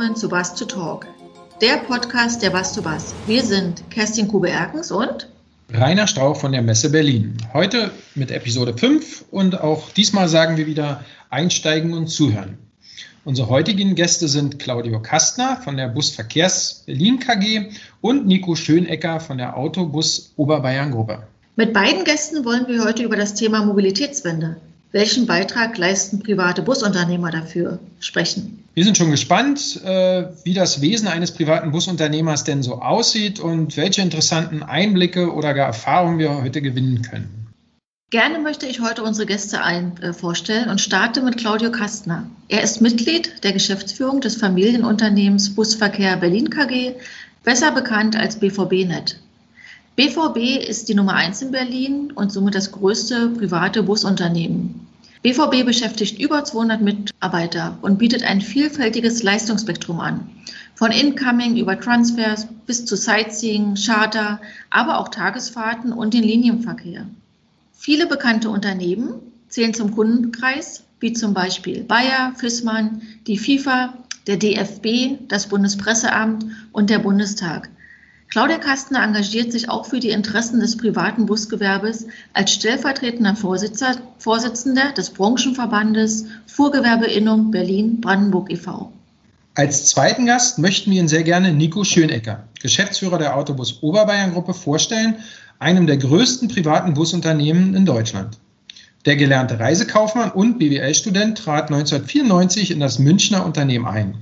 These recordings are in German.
willkommen zu Bass to Talk, der Podcast der Bass to Bass. Wir sind Kerstin Kube-Erkens und Rainer Strauch von der Messe Berlin. Heute mit Episode 5 und auch diesmal sagen wir wieder einsteigen und zuhören. Unsere heutigen Gäste sind Claudio Kastner von der Busverkehrs Berlin KG und Nico Schönecker von der Autobus Oberbayern Gruppe. Mit beiden Gästen wollen wir heute über das Thema Mobilitätswende, welchen Beitrag leisten private Busunternehmer dafür? Sprechen. Wir sind schon gespannt, äh, wie das Wesen eines privaten Busunternehmers denn so aussieht und welche interessanten Einblicke oder gar Erfahrungen wir heute gewinnen können. Gerne möchte ich heute unsere Gäste ein, äh, vorstellen und starte mit Claudio Kastner. Er ist Mitglied der Geschäftsführung des Familienunternehmens Busverkehr Berlin KG, besser bekannt als BVB-Net. BVB ist die Nummer eins in Berlin und somit das größte private Busunternehmen. BVB beschäftigt über 200 Mitarbeiter und bietet ein vielfältiges Leistungsspektrum an. Von Incoming über Transfers bis zu Sightseeing, Charter, aber auch Tagesfahrten und den Linienverkehr. Viele bekannte Unternehmen zählen zum Kundenkreis, wie zum Beispiel Bayer, Fissmann, die FIFA, der DFB, das Bundespresseamt und der Bundestag. Claudia Kastner engagiert sich auch für die Interessen des privaten Busgewerbes als stellvertretender Vorsitzender des Branchenverbandes Fuhrgewerbeinnung Berlin-Brandenburg e.V. Als zweiten Gast möchten wir Ihnen sehr gerne Nico Schönecker, Geschäftsführer der Autobus Oberbayern Gruppe, vorstellen, einem der größten privaten Busunternehmen in Deutschland. Der gelernte Reisekaufmann und BWL-Student trat 1994 in das Münchner Unternehmen ein.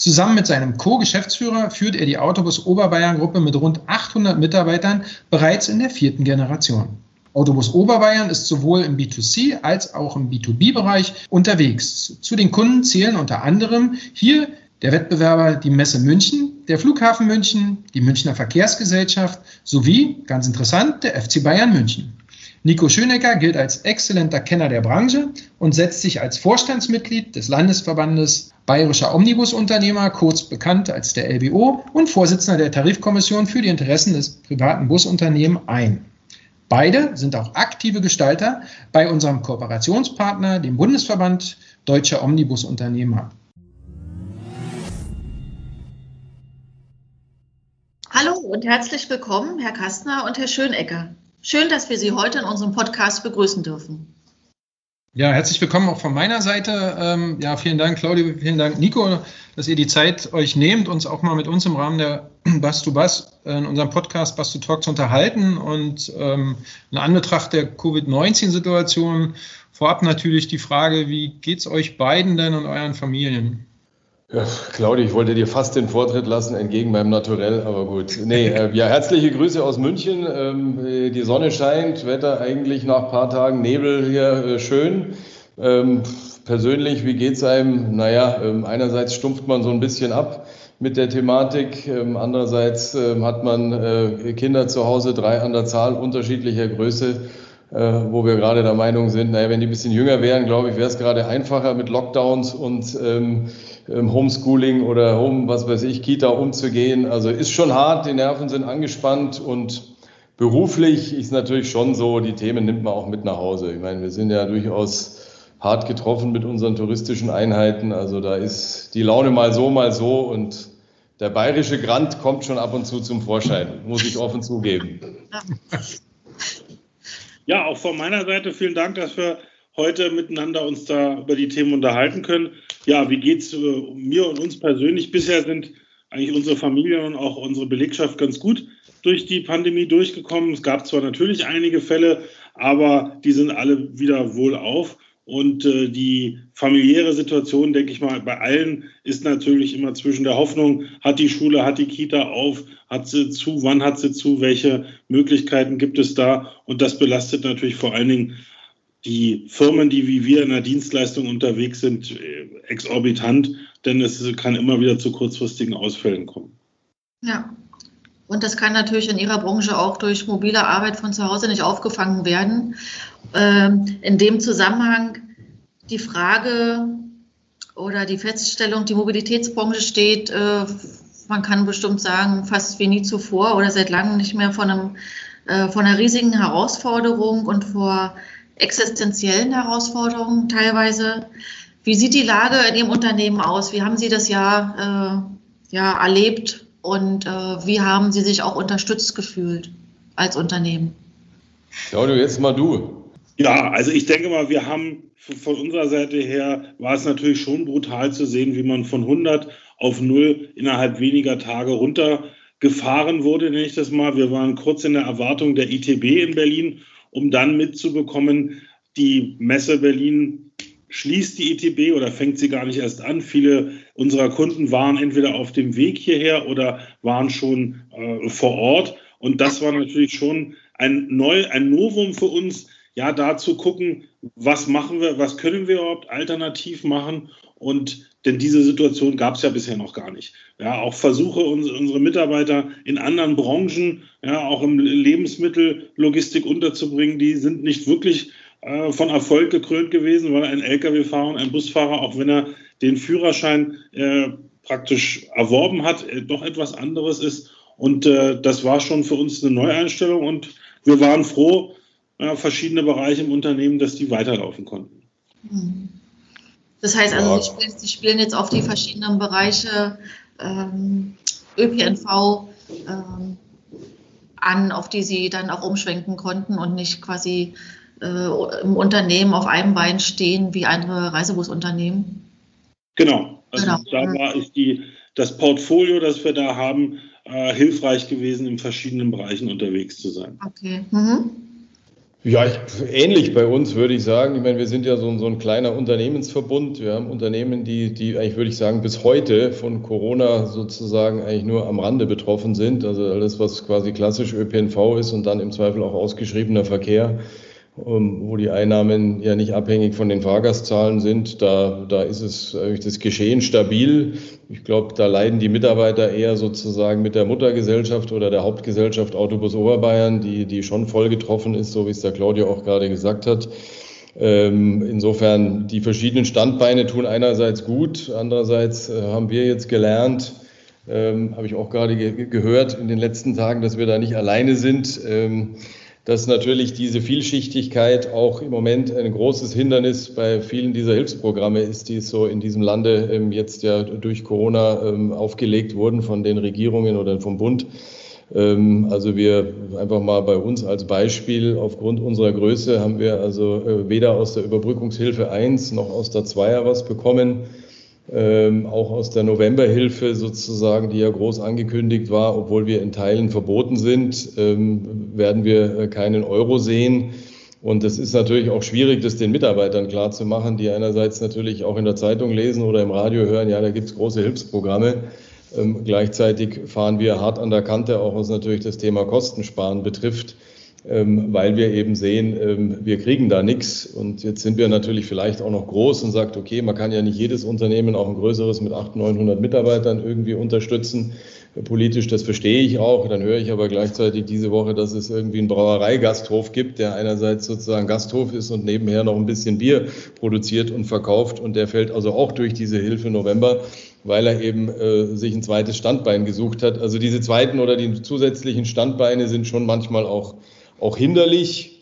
Zusammen mit seinem Co-Geschäftsführer führt er die Autobus Oberbayern-Gruppe mit rund 800 Mitarbeitern bereits in der vierten Generation. Autobus Oberbayern ist sowohl im B2C als auch im B2B-Bereich unterwegs. Zu den Kunden zählen unter anderem hier der Wettbewerber die Messe München, der Flughafen München, die Münchner Verkehrsgesellschaft sowie, ganz interessant, der FC Bayern München. Nico Schönecker gilt als exzellenter Kenner der Branche und setzt sich als Vorstandsmitglied des Landesverbandes Bayerischer Omnibusunternehmer, kurz bekannt als der LBO, und Vorsitzender der Tarifkommission für die Interessen des privaten Busunternehmens ein. Beide sind auch aktive Gestalter bei unserem Kooperationspartner, dem Bundesverband Deutscher Omnibusunternehmer. Hallo und herzlich willkommen, Herr Kastner und Herr Schönecker. Schön, dass wir Sie heute in unserem Podcast begrüßen dürfen. Ja, herzlich willkommen auch von meiner Seite. Ähm, ja, vielen Dank, Claudio, vielen Dank, Nico, dass ihr die Zeit euch nehmt, uns auch mal mit uns im Rahmen der Bass to Bass äh, in unserem Podcast Bass to Talk zu unterhalten. Und ähm, in Anbetracht der Covid-19-Situation vorab natürlich die Frage, wie geht's euch beiden denn und euren Familien? Ja, Claudia, ich wollte dir fast den Vortritt lassen, entgegen meinem Naturell, aber gut. Nee, äh, ja, herzliche Grüße aus München. Ähm, die Sonne scheint, Wetter eigentlich nach ein paar Tagen Nebel hier äh, schön. Ähm, persönlich, wie geht's einem? Naja, ähm, einerseits stumpft man so ein bisschen ab mit der Thematik, ähm, andererseits ähm, hat man äh, Kinder zu Hause, drei an der Zahl, unterschiedlicher Größe. Äh, wo wir gerade der Meinung sind, naja, wenn die ein bisschen jünger wären, glaube ich, wäre es gerade einfacher mit Lockdowns und ähm, ähm, Homeschooling oder Home, was weiß ich, Kita umzugehen. Also ist schon hart, die Nerven sind angespannt und beruflich ist natürlich schon so, die Themen nimmt man auch mit nach Hause. Ich meine, wir sind ja durchaus hart getroffen mit unseren touristischen Einheiten. Also da ist die Laune mal so, mal so und der bayerische Grant kommt schon ab und zu zum Vorschein, muss ich offen zugeben. Ja, auch von meiner Seite vielen Dank, dass wir heute miteinander uns da über die Themen unterhalten können. Ja, wie geht's äh, mir und uns persönlich? Bisher sind eigentlich unsere Familien und auch unsere Belegschaft ganz gut durch die Pandemie durchgekommen. Es gab zwar natürlich einige Fälle, aber die sind alle wieder wohlauf. Und äh, die familiäre Situation, denke ich mal, bei allen ist natürlich immer zwischen der Hoffnung, hat die Schule, hat die Kita auf, hat sie zu, wann hat sie zu, welche Möglichkeiten gibt es da? Und das belastet natürlich vor allen Dingen die Firmen, die wie wir in der Dienstleistung unterwegs sind, äh, exorbitant, denn es kann immer wieder zu kurzfristigen Ausfällen kommen. Ja, Und das kann natürlich in Ihrer Branche auch durch mobile Arbeit von zu Hause nicht aufgefangen werden. Ähm, in dem Zusammenhang die Frage oder die Feststellung, die Mobilitätsbranche steht, äh, man kann bestimmt sagen, fast wie nie zuvor oder seit langem nicht mehr von, einem, äh, von einer riesigen Herausforderung und vor existenziellen Herausforderungen teilweise. Wie sieht die Lage in Ihrem Unternehmen aus? Wie haben Sie das Jahr äh, ja, erlebt und äh, wie haben Sie sich auch unterstützt gefühlt als Unternehmen? Claudio, jetzt mal du. Ja, also ich denke mal, wir haben von unserer Seite her war es natürlich schon brutal zu sehen, wie man von 100 auf 0 innerhalb weniger Tage runtergefahren wurde, nenne ich das mal. Wir waren kurz in der Erwartung der ITB in Berlin, um dann mitzubekommen, die Messe Berlin schließt die ITB oder fängt sie gar nicht erst an. Viele unserer Kunden waren entweder auf dem Weg hierher oder waren schon äh, vor Ort. Und das war natürlich schon ein, Neu ein Novum für uns, ja, da zu gucken, was machen wir, was können wir überhaupt alternativ machen. Und denn diese Situation gab es ja bisher noch gar nicht. Ja, auch Versuche, uns, unsere Mitarbeiter in anderen Branchen, ja, auch im Lebensmittellogistik unterzubringen, die sind nicht wirklich äh, von Erfolg gekrönt gewesen, weil ein Lkw-Fahrer und ein Busfahrer, auch wenn er den Führerschein äh, praktisch erworben hat, äh, doch etwas anderes ist. Und äh, das war schon für uns eine Neueinstellung und wir waren froh, verschiedene Bereiche im Unternehmen, dass die weiterlaufen konnten. Mhm. Das heißt also, ja. Sie, spielen, Sie, spielen, jetzt auf die verschiedenen Bereiche ähm, ÖPNV ähm, an, auf die Sie dann auch umschwenken konnten und nicht quasi äh, im Unternehmen auf einem Bein stehen wie andere Reisebusunternehmen. Genau. Also genau. da war ist die, das Portfolio, das wir da haben, äh, hilfreich gewesen, in verschiedenen Bereichen unterwegs zu sein. Okay. Mhm. Ja, ich, ähnlich bei uns würde ich sagen. Ich meine, wir sind ja so, so, ein kleiner Unternehmensverbund. Wir haben Unternehmen, die, die eigentlich würde ich sagen, bis heute von Corona sozusagen eigentlich nur am Rande betroffen sind. Also alles, was quasi klassisch ÖPNV ist und dann im Zweifel auch ausgeschriebener Verkehr wo die Einnahmen ja nicht abhängig von den Fahrgastzahlen sind. Da, da ist es das Geschehen stabil. Ich glaube, da leiden die Mitarbeiter eher sozusagen mit der Muttergesellschaft oder der Hauptgesellschaft Autobus Oberbayern, die, die schon voll getroffen ist, so wie es der Claudio auch gerade gesagt hat. Ähm, insofern, die verschiedenen Standbeine tun einerseits gut, andererseits äh, haben wir jetzt gelernt, ähm, habe ich auch gerade ge gehört in den letzten Tagen, dass wir da nicht alleine sind. Ähm, dass natürlich diese Vielschichtigkeit auch im Moment ein großes Hindernis bei vielen dieser Hilfsprogramme ist, die so in diesem Lande ähm, jetzt ja durch Corona ähm, aufgelegt wurden von den Regierungen oder vom Bund. Ähm, also wir einfach mal bei uns als Beispiel, aufgrund unserer Größe haben wir also äh, weder aus der Überbrückungshilfe 1 noch aus der 2er was bekommen ähm, auch aus der Novemberhilfe sozusagen, die ja groß angekündigt war, obwohl wir in Teilen verboten sind, ähm, werden wir äh, keinen Euro sehen. Und es ist natürlich auch schwierig, das den Mitarbeitern klarzumachen, die einerseits natürlich auch in der Zeitung lesen oder im Radio hören, ja, da gibt es große Hilfsprogramme. Ähm, gleichzeitig fahren wir hart an der Kante, auch was natürlich das Thema Kostensparen betrifft. Ähm, weil wir eben sehen, ähm, wir kriegen da nichts. Und jetzt sind wir natürlich vielleicht auch noch groß und sagt, okay, man kann ja nicht jedes Unternehmen, auch ein größeres mit 800, 900 Mitarbeitern irgendwie unterstützen. Politisch, das verstehe ich auch. Dann höre ich aber gleichzeitig diese Woche, dass es irgendwie einen Brauereigasthof gibt, der einerseits sozusagen Gasthof ist und nebenher noch ein bisschen Bier produziert und verkauft. Und der fällt also auch durch diese Hilfe November weil er eben äh, sich ein zweites Standbein gesucht hat. Also diese zweiten oder die zusätzlichen Standbeine sind schon manchmal auch auch hinderlich.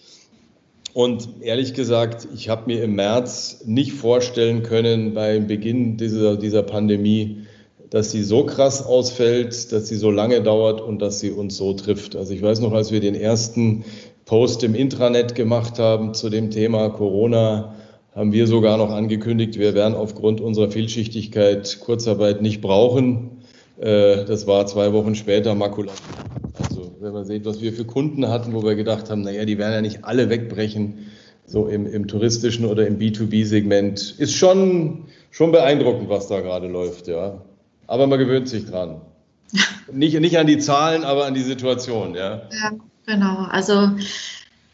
Und ehrlich gesagt, ich habe mir im März nicht vorstellen können, beim Beginn dieser, dieser Pandemie, dass sie so krass ausfällt, dass sie so lange dauert und dass sie uns so trifft. Also ich weiß noch, als wir den ersten Post im Intranet gemacht haben zu dem Thema Corona, haben wir sogar noch angekündigt, wir werden aufgrund unserer Vielschichtigkeit Kurzarbeit nicht brauchen. Äh, das war zwei Wochen später Makulatur wenn man sieht, was wir für Kunden hatten, wo wir gedacht haben, naja, die werden ja nicht alle wegbrechen, so im, im touristischen oder im B2B-Segment, ist schon, schon beeindruckend, was da gerade läuft, ja. Aber man gewöhnt sich dran. nicht, nicht an die Zahlen, aber an die Situation, ja. Ja, genau. Also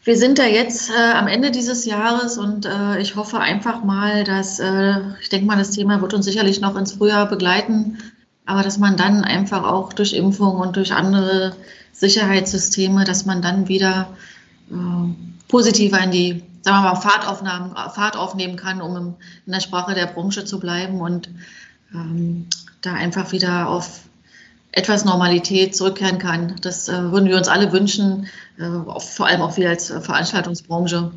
wir sind da jetzt äh, am Ende dieses Jahres und äh, ich hoffe einfach mal, dass, äh, ich denke mal, das Thema wird uns sicherlich noch ins Frühjahr begleiten, aber dass man dann einfach auch durch Impfung und durch andere Sicherheitssysteme, dass man dann wieder äh, positiver in die, sagen wir mal, Fahrtaufnahmen, Fahrt aufnehmen kann, um in der Sprache der Branche zu bleiben und ähm, da einfach wieder auf etwas Normalität zurückkehren kann. Das äh, würden wir uns alle wünschen, äh, vor allem auch wir als Veranstaltungsbranche.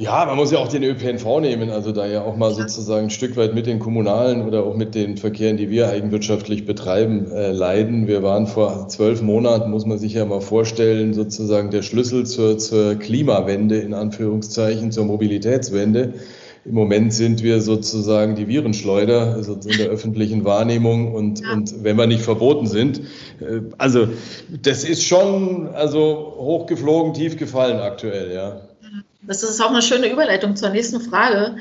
Ja, man muss ja auch den ÖPNV nehmen, also da ja auch mal sozusagen ein Stück weit mit den kommunalen oder auch mit den Verkehren, die wir eigenwirtschaftlich betreiben, äh, leiden. Wir waren vor zwölf Monaten, muss man sich ja mal vorstellen, sozusagen der Schlüssel zur, zur Klimawende, in Anführungszeichen, zur Mobilitätswende. Im Moment sind wir sozusagen die Virenschleuder also in der öffentlichen Wahrnehmung und, ja. und wenn wir nicht verboten sind. Äh, also das ist schon also hochgeflogen, tief gefallen aktuell, ja. Das ist auch eine schöne Überleitung zur nächsten Frage.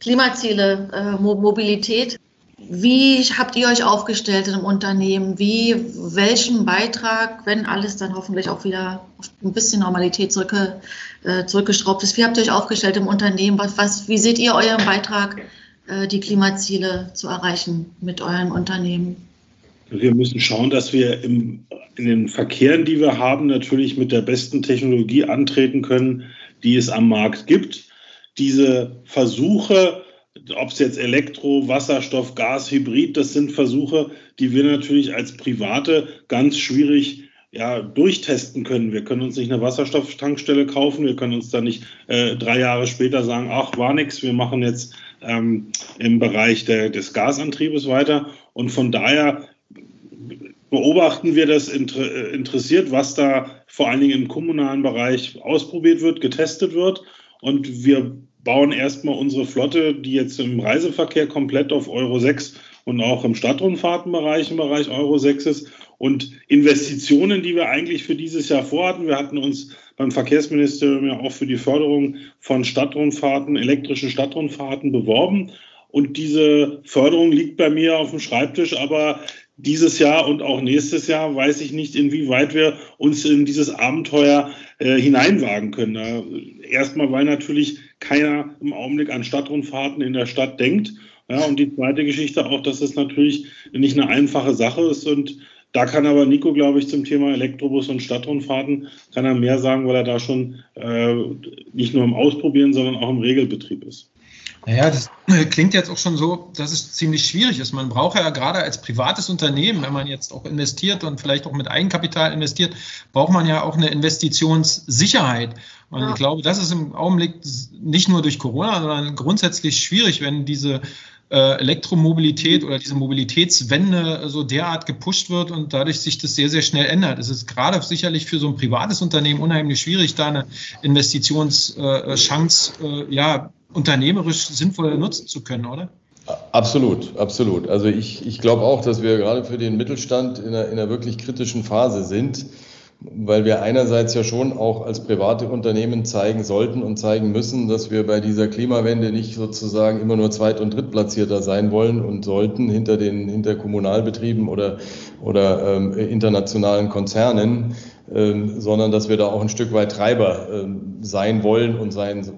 Klimaziele, äh, Mobilität. Wie habt ihr euch aufgestellt im Unternehmen? Wie, welchen Beitrag, wenn alles dann hoffentlich auch wieder ein bisschen Normalität zurückge, äh, zurückgeschraubt ist, wie habt ihr euch aufgestellt im Unternehmen? Was, was, wie seht ihr euren Beitrag, äh, die Klimaziele zu erreichen mit euren Unternehmen? Wir müssen schauen, dass wir im, in den Verkehren, die wir haben, natürlich mit der besten Technologie antreten können, die es am Markt gibt. Diese Versuche, ob es jetzt Elektro, Wasserstoff, Gas, Hybrid, das sind Versuche, die wir natürlich als Private ganz schwierig ja, durchtesten können. Wir können uns nicht eine Wasserstofftankstelle kaufen, wir können uns da nicht äh, drei Jahre später sagen, ach, war nichts, wir machen jetzt ähm, im Bereich der, des Gasantriebes weiter. Und von daher beobachten wir das äh, interessiert, was da vor allen Dingen im kommunalen Bereich ausprobiert wird, getestet wird. Und wir bauen erstmal unsere Flotte, die jetzt im Reiseverkehr komplett auf Euro 6 und auch im Stadtrundfahrtenbereich im Bereich Euro 6 ist. Und Investitionen, die wir eigentlich für dieses Jahr vorhatten, wir hatten uns beim Verkehrsministerium ja auch für die Förderung von Stadtrundfahrten, elektrischen Stadtrundfahrten beworben. Und diese Förderung liegt bei mir auf dem Schreibtisch, aber dieses Jahr und auch nächstes Jahr weiß ich nicht, inwieweit wir uns in dieses Abenteuer äh, hineinwagen können. Da, erstmal, weil natürlich keiner im Augenblick an Stadtrundfahrten in der Stadt denkt. Ja, und die zweite Geschichte auch, dass es natürlich nicht eine einfache Sache ist und da kann aber Nico, glaube ich, zum Thema Elektrobus und Stadtrundfahrten kann er mehr sagen, weil er da schon äh, nicht nur im Ausprobieren, sondern auch im Regelbetrieb ist. Naja, das klingt jetzt auch schon so, dass es ziemlich schwierig ist. Man braucht ja gerade als privates Unternehmen, wenn man jetzt auch investiert und vielleicht auch mit Eigenkapital investiert, braucht man ja auch eine Investitionssicherheit. Und ja. ich glaube, das ist im Augenblick nicht nur durch Corona, sondern grundsätzlich schwierig, wenn diese äh, Elektromobilität oder diese Mobilitätswende so derart gepusht wird und dadurch sich das sehr, sehr schnell ändert. Es ist gerade sicherlich für so ein privates Unternehmen unheimlich schwierig, da eine Investitionschance äh, ja, unternehmerisch sinnvoll nutzen zu können, oder? Absolut, absolut. Also ich, ich glaube auch, dass wir gerade für den Mittelstand in einer, in einer wirklich kritischen Phase sind, weil wir einerseits ja schon auch als private Unternehmen zeigen sollten und zeigen müssen, dass wir bei dieser Klimawende nicht sozusagen immer nur Zweit- und Drittplatzierter sein wollen und sollten hinter den hinter Kommunalbetrieben oder, oder ähm, internationalen Konzernen, ähm, sondern dass wir da auch ein Stück weit Treiber ähm, sein wollen und sein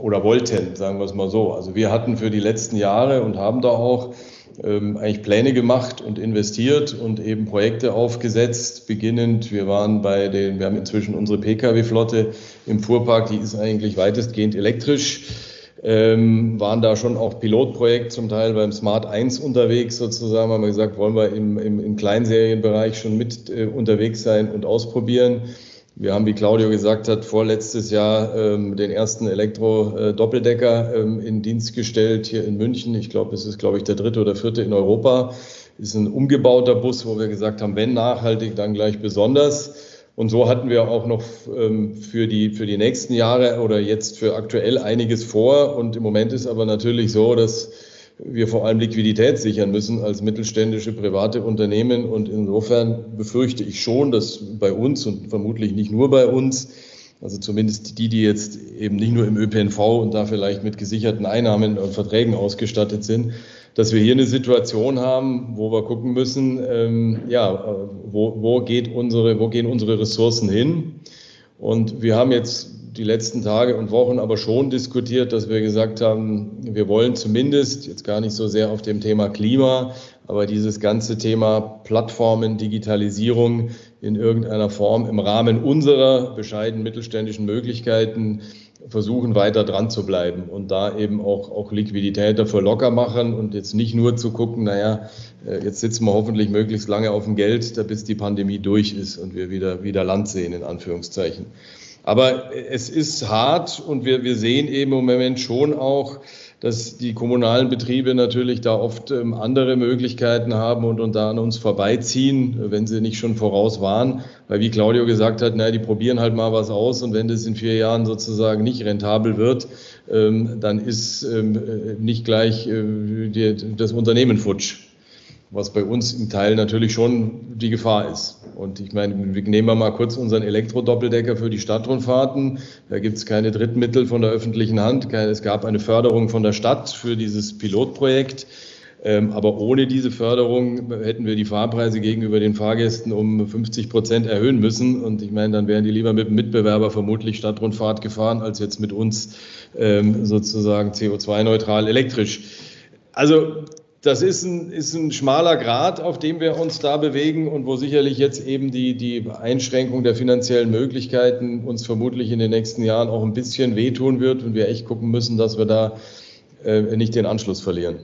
oder wollten, sagen wir es mal so. Also wir hatten für die letzten Jahre und haben da auch ähm, eigentlich Pläne gemacht und investiert und eben Projekte aufgesetzt, beginnend. Wir waren bei den, wir haben inzwischen unsere Pkw-Flotte im Fuhrpark, die ist eigentlich weitestgehend elektrisch. Ähm, waren da schon auch Pilotprojekt zum Teil beim Smart 1 unterwegs sozusagen, haben wir gesagt, wollen wir im, im, im Kleinserienbereich schon mit äh, unterwegs sein und ausprobieren. Wir haben, wie Claudio gesagt hat, vorletztes Jahr ähm, den ersten Elektro-Doppeldecker ähm, in Dienst gestellt hier in München. Ich glaube, es ist, glaube ich, der dritte oder vierte in Europa. Ist ein umgebauter Bus, wo wir gesagt haben, wenn nachhaltig, dann gleich besonders. Und so hatten wir auch noch ähm, für, die, für die nächsten Jahre oder jetzt für aktuell einiges vor. Und im Moment ist aber natürlich so, dass wir vor allem Liquidität sichern müssen als mittelständische private Unternehmen. Und insofern befürchte ich schon, dass bei uns und vermutlich nicht nur bei uns, also zumindest die, die jetzt eben nicht nur im ÖPNV und da vielleicht mit gesicherten Einnahmen und Verträgen ausgestattet sind, dass wir hier eine Situation haben, wo wir gucken müssen, ähm, ja, wo, wo, geht unsere, wo gehen unsere Ressourcen hin? Und wir haben jetzt die letzten Tage und Wochen aber schon diskutiert, dass wir gesagt haben, wir wollen zumindest, jetzt gar nicht so sehr auf dem Thema Klima, aber dieses ganze Thema Plattformen, Digitalisierung in irgendeiner Form im Rahmen unserer bescheidenen mittelständischen Möglichkeiten versuchen, weiter dran zu bleiben und da eben auch, auch Liquidität dafür locker machen und jetzt nicht nur zu gucken, naja, äh, jetzt sitzen wir hoffentlich möglichst lange auf dem Geld, bis die Pandemie durch ist und wir wieder, wieder Land sehen, in Anführungszeichen. Aber es ist hart und wir, wir sehen eben im Moment schon auch, dass die kommunalen Betriebe natürlich da oft ähm, andere Möglichkeiten haben und, und da an uns vorbeiziehen, wenn sie nicht schon voraus waren. Weil wie Claudio gesagt hat, naja, die probieren halt mal was aus und wenn das in vier Jahren sozusagen nicht rentabel wird, ähm, dann ist ähm, äh, nicht gleich äh, die, das Unternehmen futsch was bei uns im Teil natürlich schon die Gefahr ist. Und ich meine, nehmen wir mal kurz unseren Elektrodoppeldecker für die Stadtrundfahrten. Da gibt es keine Drittmittel von der öffentlichen Hand. Es gab eine Förderung von der Stadt für dieses Pilotprojekt. Ähm, aber ohne diese Förderung hätten wir die Fahrpreise gegenüber den Fahrgästen um 50 Prozent erhöhen müssen. Und ich meine, dann wären die lieber mit dem Mitbewerber vermutlich Stadtrundfahrt gefahren, als jetzt mit uns ähm, sozusagen CO2-neutral elektrisch. Also das ist ein, ist ein schmaler Grad, auf dem wir uns da bewegen und wo sicherlich jetzt eben die, die Einschränkung der finanziellen Möglichkeiten uns vermutlich in den nächsten Jahren auch ein bisschen wehtun wird und wir echt gucken müssen, dass wir da äh, nicht den Anschluss verlieren.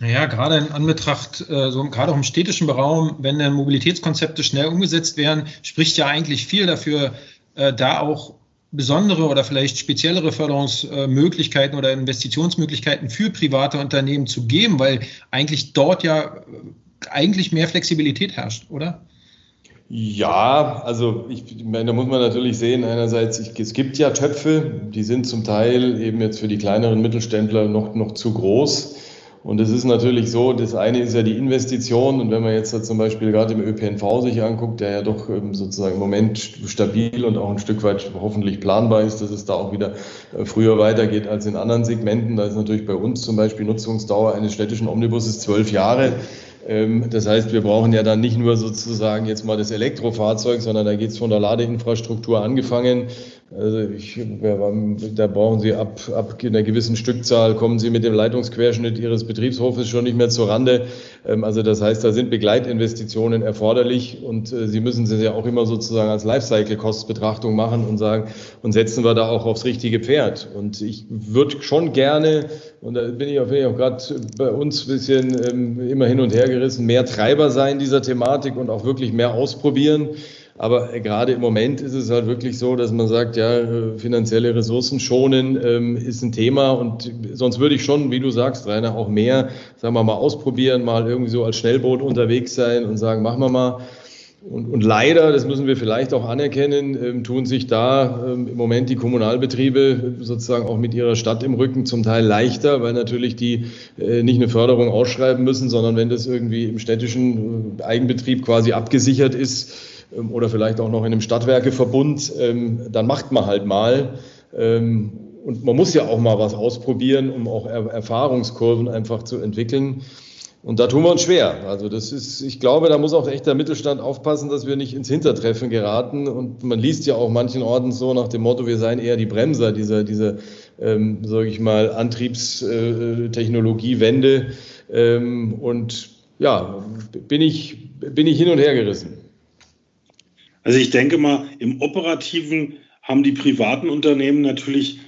Naja, gerade in Anbetracht, äh, so gerade auch im städtischen Raum, wenn dann Mobilitätskonzepte schnell umgesetzt werden, spricht ja eigentlich viel dafür, äh, da auch besondere oder vielleicht speziellere Förderungsmöglichkeiten oder Investitionsmöglichkeiten für private Unternehmen zu geben, weil eigentlich dort ja eigentlich mehr Flexibilität herrscht, oder? Ja, also ich meine, da muss man natürlich sehen, einerseits, ich, es gibt ja Töpfe, die sind zum Teil eben jetzt für die kleineren Mittelständler noch, noch zu groß. Und es ist natürlich so, das eine ist ja die Investition und wenn man jetzt zum Beispiel gerade im ÖPNV sich anguckt, der ja doch ähm, sozusagen im Moment stabil und auch ein Stück weit hoffentlich planbar ist, dass es da auch wieder äh, früher weitergeht als in anderen Segmenten. Da ist natürlich bei uns zum Beispiel Nutzungsdauer eines städtischen Omnibuses zwölf Jahre. Ähm, das heißt, wir brauchen ja dann nicht nur sozusagen jetzt mal das Elektrofahrzeug, sondern da geht es von der Ladeinfrastruktur angefangen also ich, da brauchen Sie ab, ab einer gewissen Stückzahl, kommen Sie mit dem Leitungsquerschnitt Ihres Betriebshofes schon nicht mehr zur Rande. Ähm, also das heißt, da sind Begleitinvestitionen erforderlich und äh, Sie müssen sie ja auch immer sozusagen als Lifecycle-Kostbetrachtung machen und sagen, und setzen wir da auch aufs richtige Pferd. Und ich würde schon gerne, und da bin ich auch, auch gerade bei uns ein bisschen ähm, immer hin und her gerissen, mehr Treiber sein dieser Thematik und auch wirklich mehr ausprobieren. Aber gerade im Moment ist es halt wirklich so, dass man sagt, ja, finanzielle Ressourcen schonen ähm, ist ein Thema und sonst würde ich schon, wie du sagst, Rainer, auch mehr, sagen wir mal, ausprobieren, mal irgendwie so als Schnellboot unterwegs sein und sagen, machen wir mal. Und, und leider, das müssen wir vielleicht auch anerkennen, ähm, tun sich da ähm, im Moment die Kommunalbetriebe sozusagen auch mit ihrer Stadt im Rücken zum Teil leichter, weil natürlich die äh, nicht eine Förderung ausschreiben müssen, sondern wenn das irgendwie im städtischen äh, Eigenbetrieb quasi abgesichert ist, oder vielleicht auch noch in einem Stadtwerkeverbund, ähm, dann macht man halt mal. Ähm, und man muss ja auch mal was ausprobieren, um auch Erfahrungskurven einfach zu entwickeln. Und da tun wir uns schwer. Also das ist, ich glaube, da muss auch echt der Mittelstand aufpassen, dass wir nicht ins Hintertreffen geraten. Und man liest ja auch manchen Orten so nach dem Motto, wir seien eher die Bremser dieser, dieser ähm, sage ich mal, Antriebstechnologiewende. Ähm, und ja, bin ich, bin ich hin und her gerissen. Also ich denke mal, im operativen haben die privaten Unternehmen natürlich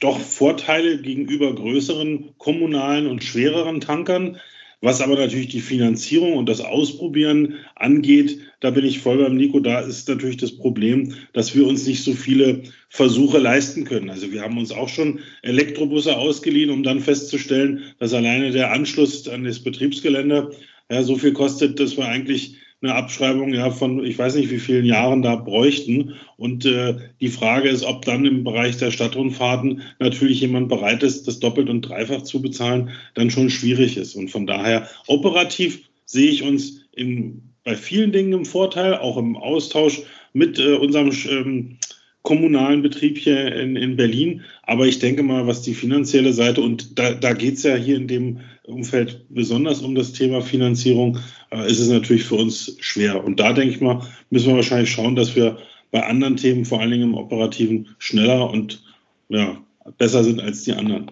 doch Vorteile gegenüber größeren kommunalen und schwereren Tankern. Was aber natürlich die Finanzierung und das Ausprobieren angeht, da bin ich voll beim Nico. Da ist natürlich das Problem, dass wir uns nicht so viele Versuche leisten können. Also wir haben uns auch schon Elektrobusse ausgeliehen, um dann festzustellen, dass alleine der Anschluss an das Betriebsgelände ja, so viel kostet, dass wir eigentlich eine Abschreibung ja von ich weiß nicht wie vielen Jahren da bräuchten. Und äh, die Frage ist, ob dann im Bereich der Stadtrundfahrten natürlich jemand bereit ist, das doppelt und dreifach zu bezahlen, dann schon schwierig ist. Und von daher operativ sehe ich uns in, bei vielen Dingen im Vorteil, auch im Austausch mit äh, unserem ähm, kommunalen Betrieb hier in, in Berlin. Aber ich denke mal, was die finanzielle Seite, und da, da geht es ja hier in dem Umfeld besonders um das Thema Finanzierung, äh, ist es natürlich für uns schwer. Und da denke ich mal, müssen wir wahrscheinlich schauen, dass wir bei anderen Themen, vor allen Dingen im Operativen, schneller und ja, besser sind als die anderen.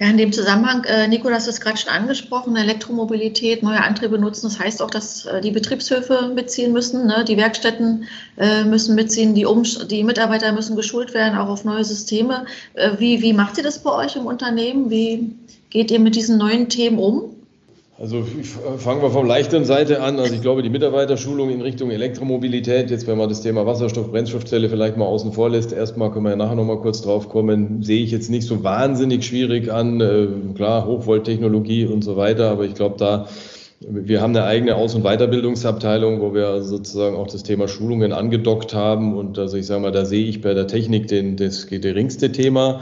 Ja, in dem Zusammenhang, äh, Nico, das ist gerade schon angesprochen, Elektromobilität, neue Antriebe nutzen. Das heißt auch, dass äh, die Betriebshöfe mitziehen müssen, ne? die Werkstätten äh, müssen mitziehen, die, um die Mitarbeiter müssen geschult werden, auch auf neue Systeme. Äh, wie, wie macht ihr das bei euch im Unternehmen? Wie geht ihr mit diesen neuen Themen um? Also fangen wir vom leichteren Seite an. Also ich glaube, die Mitarbeiterschulung in Richtung Elektromobilität, jetzt wenn man das Thema Wasserstoff, Brennstoffzelle vielleicht mal außen vor lässt, erstmal können wir ja nachher nochmal kurz drauf kommen, sehe ich jetzt nicht so wahnsinnig schwierig an. Äh, klar, Hochvolttechnologie und so weiter, aber ich glaube da, wir haben eine eigene Aus- und Weiterbildungsabteilung, wo wir sozusagen auch das Thema Schulungen angedockt haben. Und also ich sage mal, da sehe ich bei der Technik den, das geringste Thema.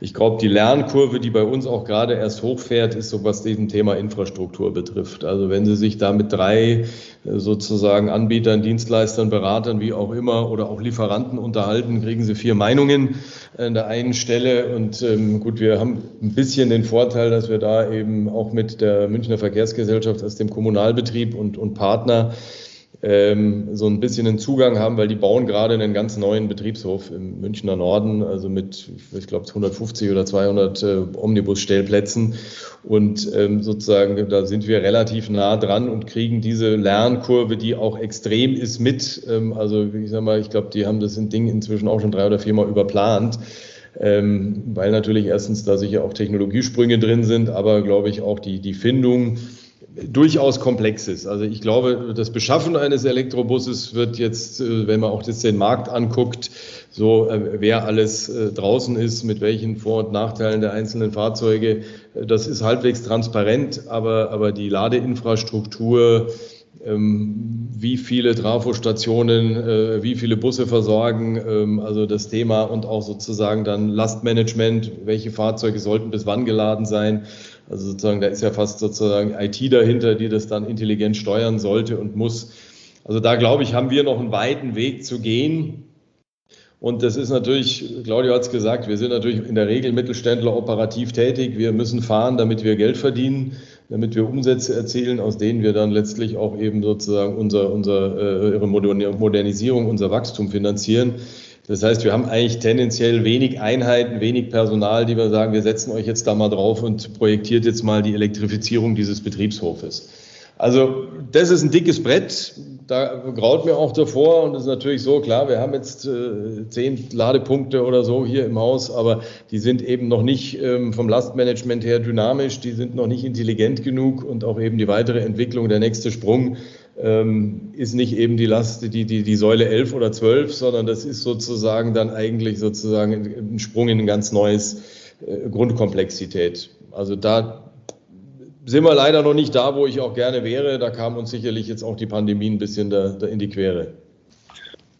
Ich glaube, die Lernkurve, die bei uns auch gerade erst hochfährt, ist so, was diesen Thema Infrastruktur betrifft. Also wenn Sie sich da mit drei äh, sozusagen Anbietern, Dienstleistern, Beratern, wie auch immer, oder auch Lieferanten unterhalten, kriegen Sie vier Meinungen an der einen Stelle. Und ähm, gut, wir haben ein bisschen den Vorteil, dass wir da eben auch mit der Münchner Verkehrsgesellschaft als dem Kommunalbetrieb und, und Partner ähm, so ein bisschen einen Zugang haben, weil die bauen gerade einen ganz neuen Betriebshof im Münchner Norden, also mit, ich glaube, 150 oder 200 äh, Omnibusstellplätzen. Und ähm, sozusagen, da sind wir relativ nah dran und kriegen diese Lernkurve, die auch extrem ist, mit. Ähm, also, ich sag mal, ich glaube, die haben das Ding inzwischen auch schon drei oder viermal überplant. Ähm, weil natürlich erstens da sicher auch Technologiesprünge drin sind, aber glaube ich auch die, die Findung durchaus komplex ist. Also ich glaube, das Beschaffen eines Elektrobusses wird jetzt, äh, wenn man auch das den Markt anguckt, so äh, wer alles äh, draußen ist, mit welchen Vor- und Nachteilen der einzelnen Fahrzeuge, das ist halbwegs transparent, aber, aber die Ladeinfrastruktur, ähm, wie viele Trafostationen, wie viele Busse versorgen, ähm, also das Thema und auch sozusagen dann Lastmanagement, welche Fahrzeuge sollten bis wann geladen sein also sozusagen, da ist ja fast sozusagen IT dahinter, die das dann intelligent steuern sollte und muss. Also da glaube ich, haben wir noch einen weiten Weg zu gehen. Und das ist natürlich, Claudio hat es gesagt, wir sind natürlich in der Regel Mittelständler operativ tätig. Wir müssen fahren, damit wir Geld verdienen, damit wir Umsätze erzielen, aus denen wir dann letztlich auch eben sozusagen unser, unser, äh, Modernisierung, unser Wachstum finanzieren. Das heißt, wir haben eigentlich tendenziell wenig Einheiten, wenig Personal, die wir sagen, wir setzen euch jetzt da mal drauf und projektiert jetzt mal die Elektrifizierung dieses Betriebshofes. Also das ist ein dickes Brett, da graut mir auch davor und es ist natürlich so, klar, wir haben jetzt äh, zehn Ladepunkte oder so hier im Haus, aber die sind eben noch nicht ähm, vom Lastmanagement her dynamisch, die sind noch nicht intelligent genug und auch eben die weitere Entwicklung, der nächste Sprung ähm, ist nicht eben die Last, die, die, die Säule 11 oder 12, sondern das ist sozusagen dann eigentlich sozusagen ein Sprung in ein ganz neues äh, Grundkomplexität. Also da sind wir leider noch nicht da, wo ich auch gerne wäre. Da kam uns sicherlich jetzt auch die Pandemie ein bisschen da, da in die Quere.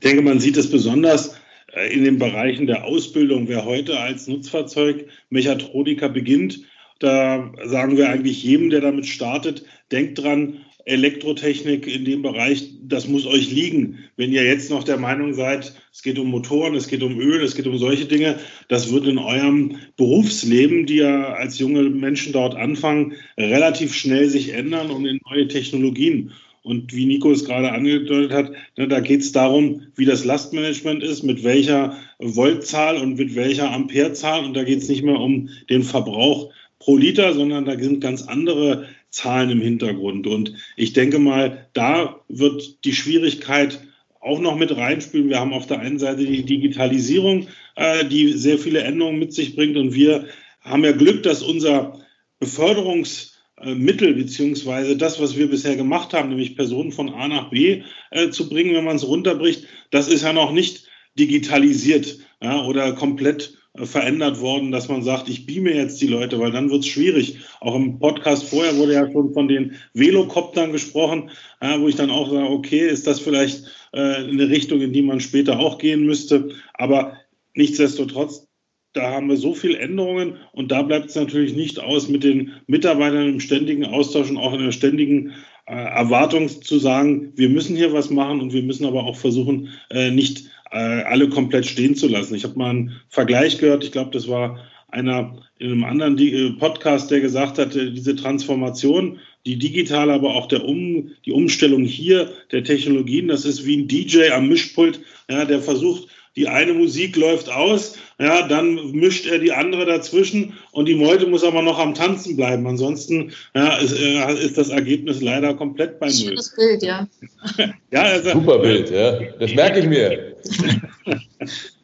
Ich denke, man sieht es besonders äh, in den Bereichen der Ausbildung. Wer heute als Nutzfahrzeugmechatroniker beginnt, da sagen wir eigentlich jedem, der damit startet, denkt dran, Elektrotechnik in dem Bereich, das muss euch liegen. Wenn ihr jetzt noch der Meinung seid, es geht um Motoren, es geht um Öl, es geht um solche Dinge, das wird in eurem Berufsleben, die ja als junge Menschen dort anfangen, relativ schnell sich ändern und in neue Technologien. Und wie Nico es gerade angedeutet hat, ne, da geht es darum, wie das Lastmanagement ist, mit welcher Voltzahl und mit welcher Amperezahl. Und da geht es nicht mehr um den Verbrauch pro Liter, sondern da sind ganz andere Zahlen im Hintergrund. Und ich denke mal, da wird die Schwierigkeit auch noch mit reinspielen. Wir haben auf der einen Seite die Digitalisierung, äh, die sehr viele Änderungen mit sich bringt. Und wir haben ja Glück, dass unser Beförderungsmittel beziehungsweise das, was wir bisher gemacht haben, nämlich Personen von A nach B äh, zu bringen, wenn man es runterbricht, das ist ja noch nicht digitalisiert oder komplett verändert worden, dass man sagt, ich beame jetzt die Leute, weil dann wird es schwierig. Auch im Podcast vorher wurde ja schon von den Velocoptern gesprochen, äh, wo ich dann auch sage, okay, ist das vielleicht äh, eine Richtung, in die man später auch gehen müsste. Aber nichtsdestotrotz, da haben wir so viele Änderungen und da bleibt es natürlich nicht aus, mit den Mitarbeitern im ständigen Austausch und auch in der ständigen äh, Erwartung zu sagen, wir müssen hier was machen und wir müssen aber auch versuchen, äh, nicht äh, alle komplett stehen zu lassen. Ich habe mal einen Vergleich gehört, ich glaube, das war einer in einem anderen äh, Podcast, der gesagt hat, diese Transformation, die digitale, aber auch der um, die Umstellung hier der Technologien. Das ist wie ein DJ am Mischpult, ja, der versucht, die eine Musik läuft aus, ja, dann mischt er die andere dazwischen und die Meute muss aber noch am Tanzen bleiben. Ansonsten ja, ist, äh, ist, das Ergebnis leider komplett bei Null. Schönes Bild, ja. ja also, Super Bild, ja. Das merke ich mir.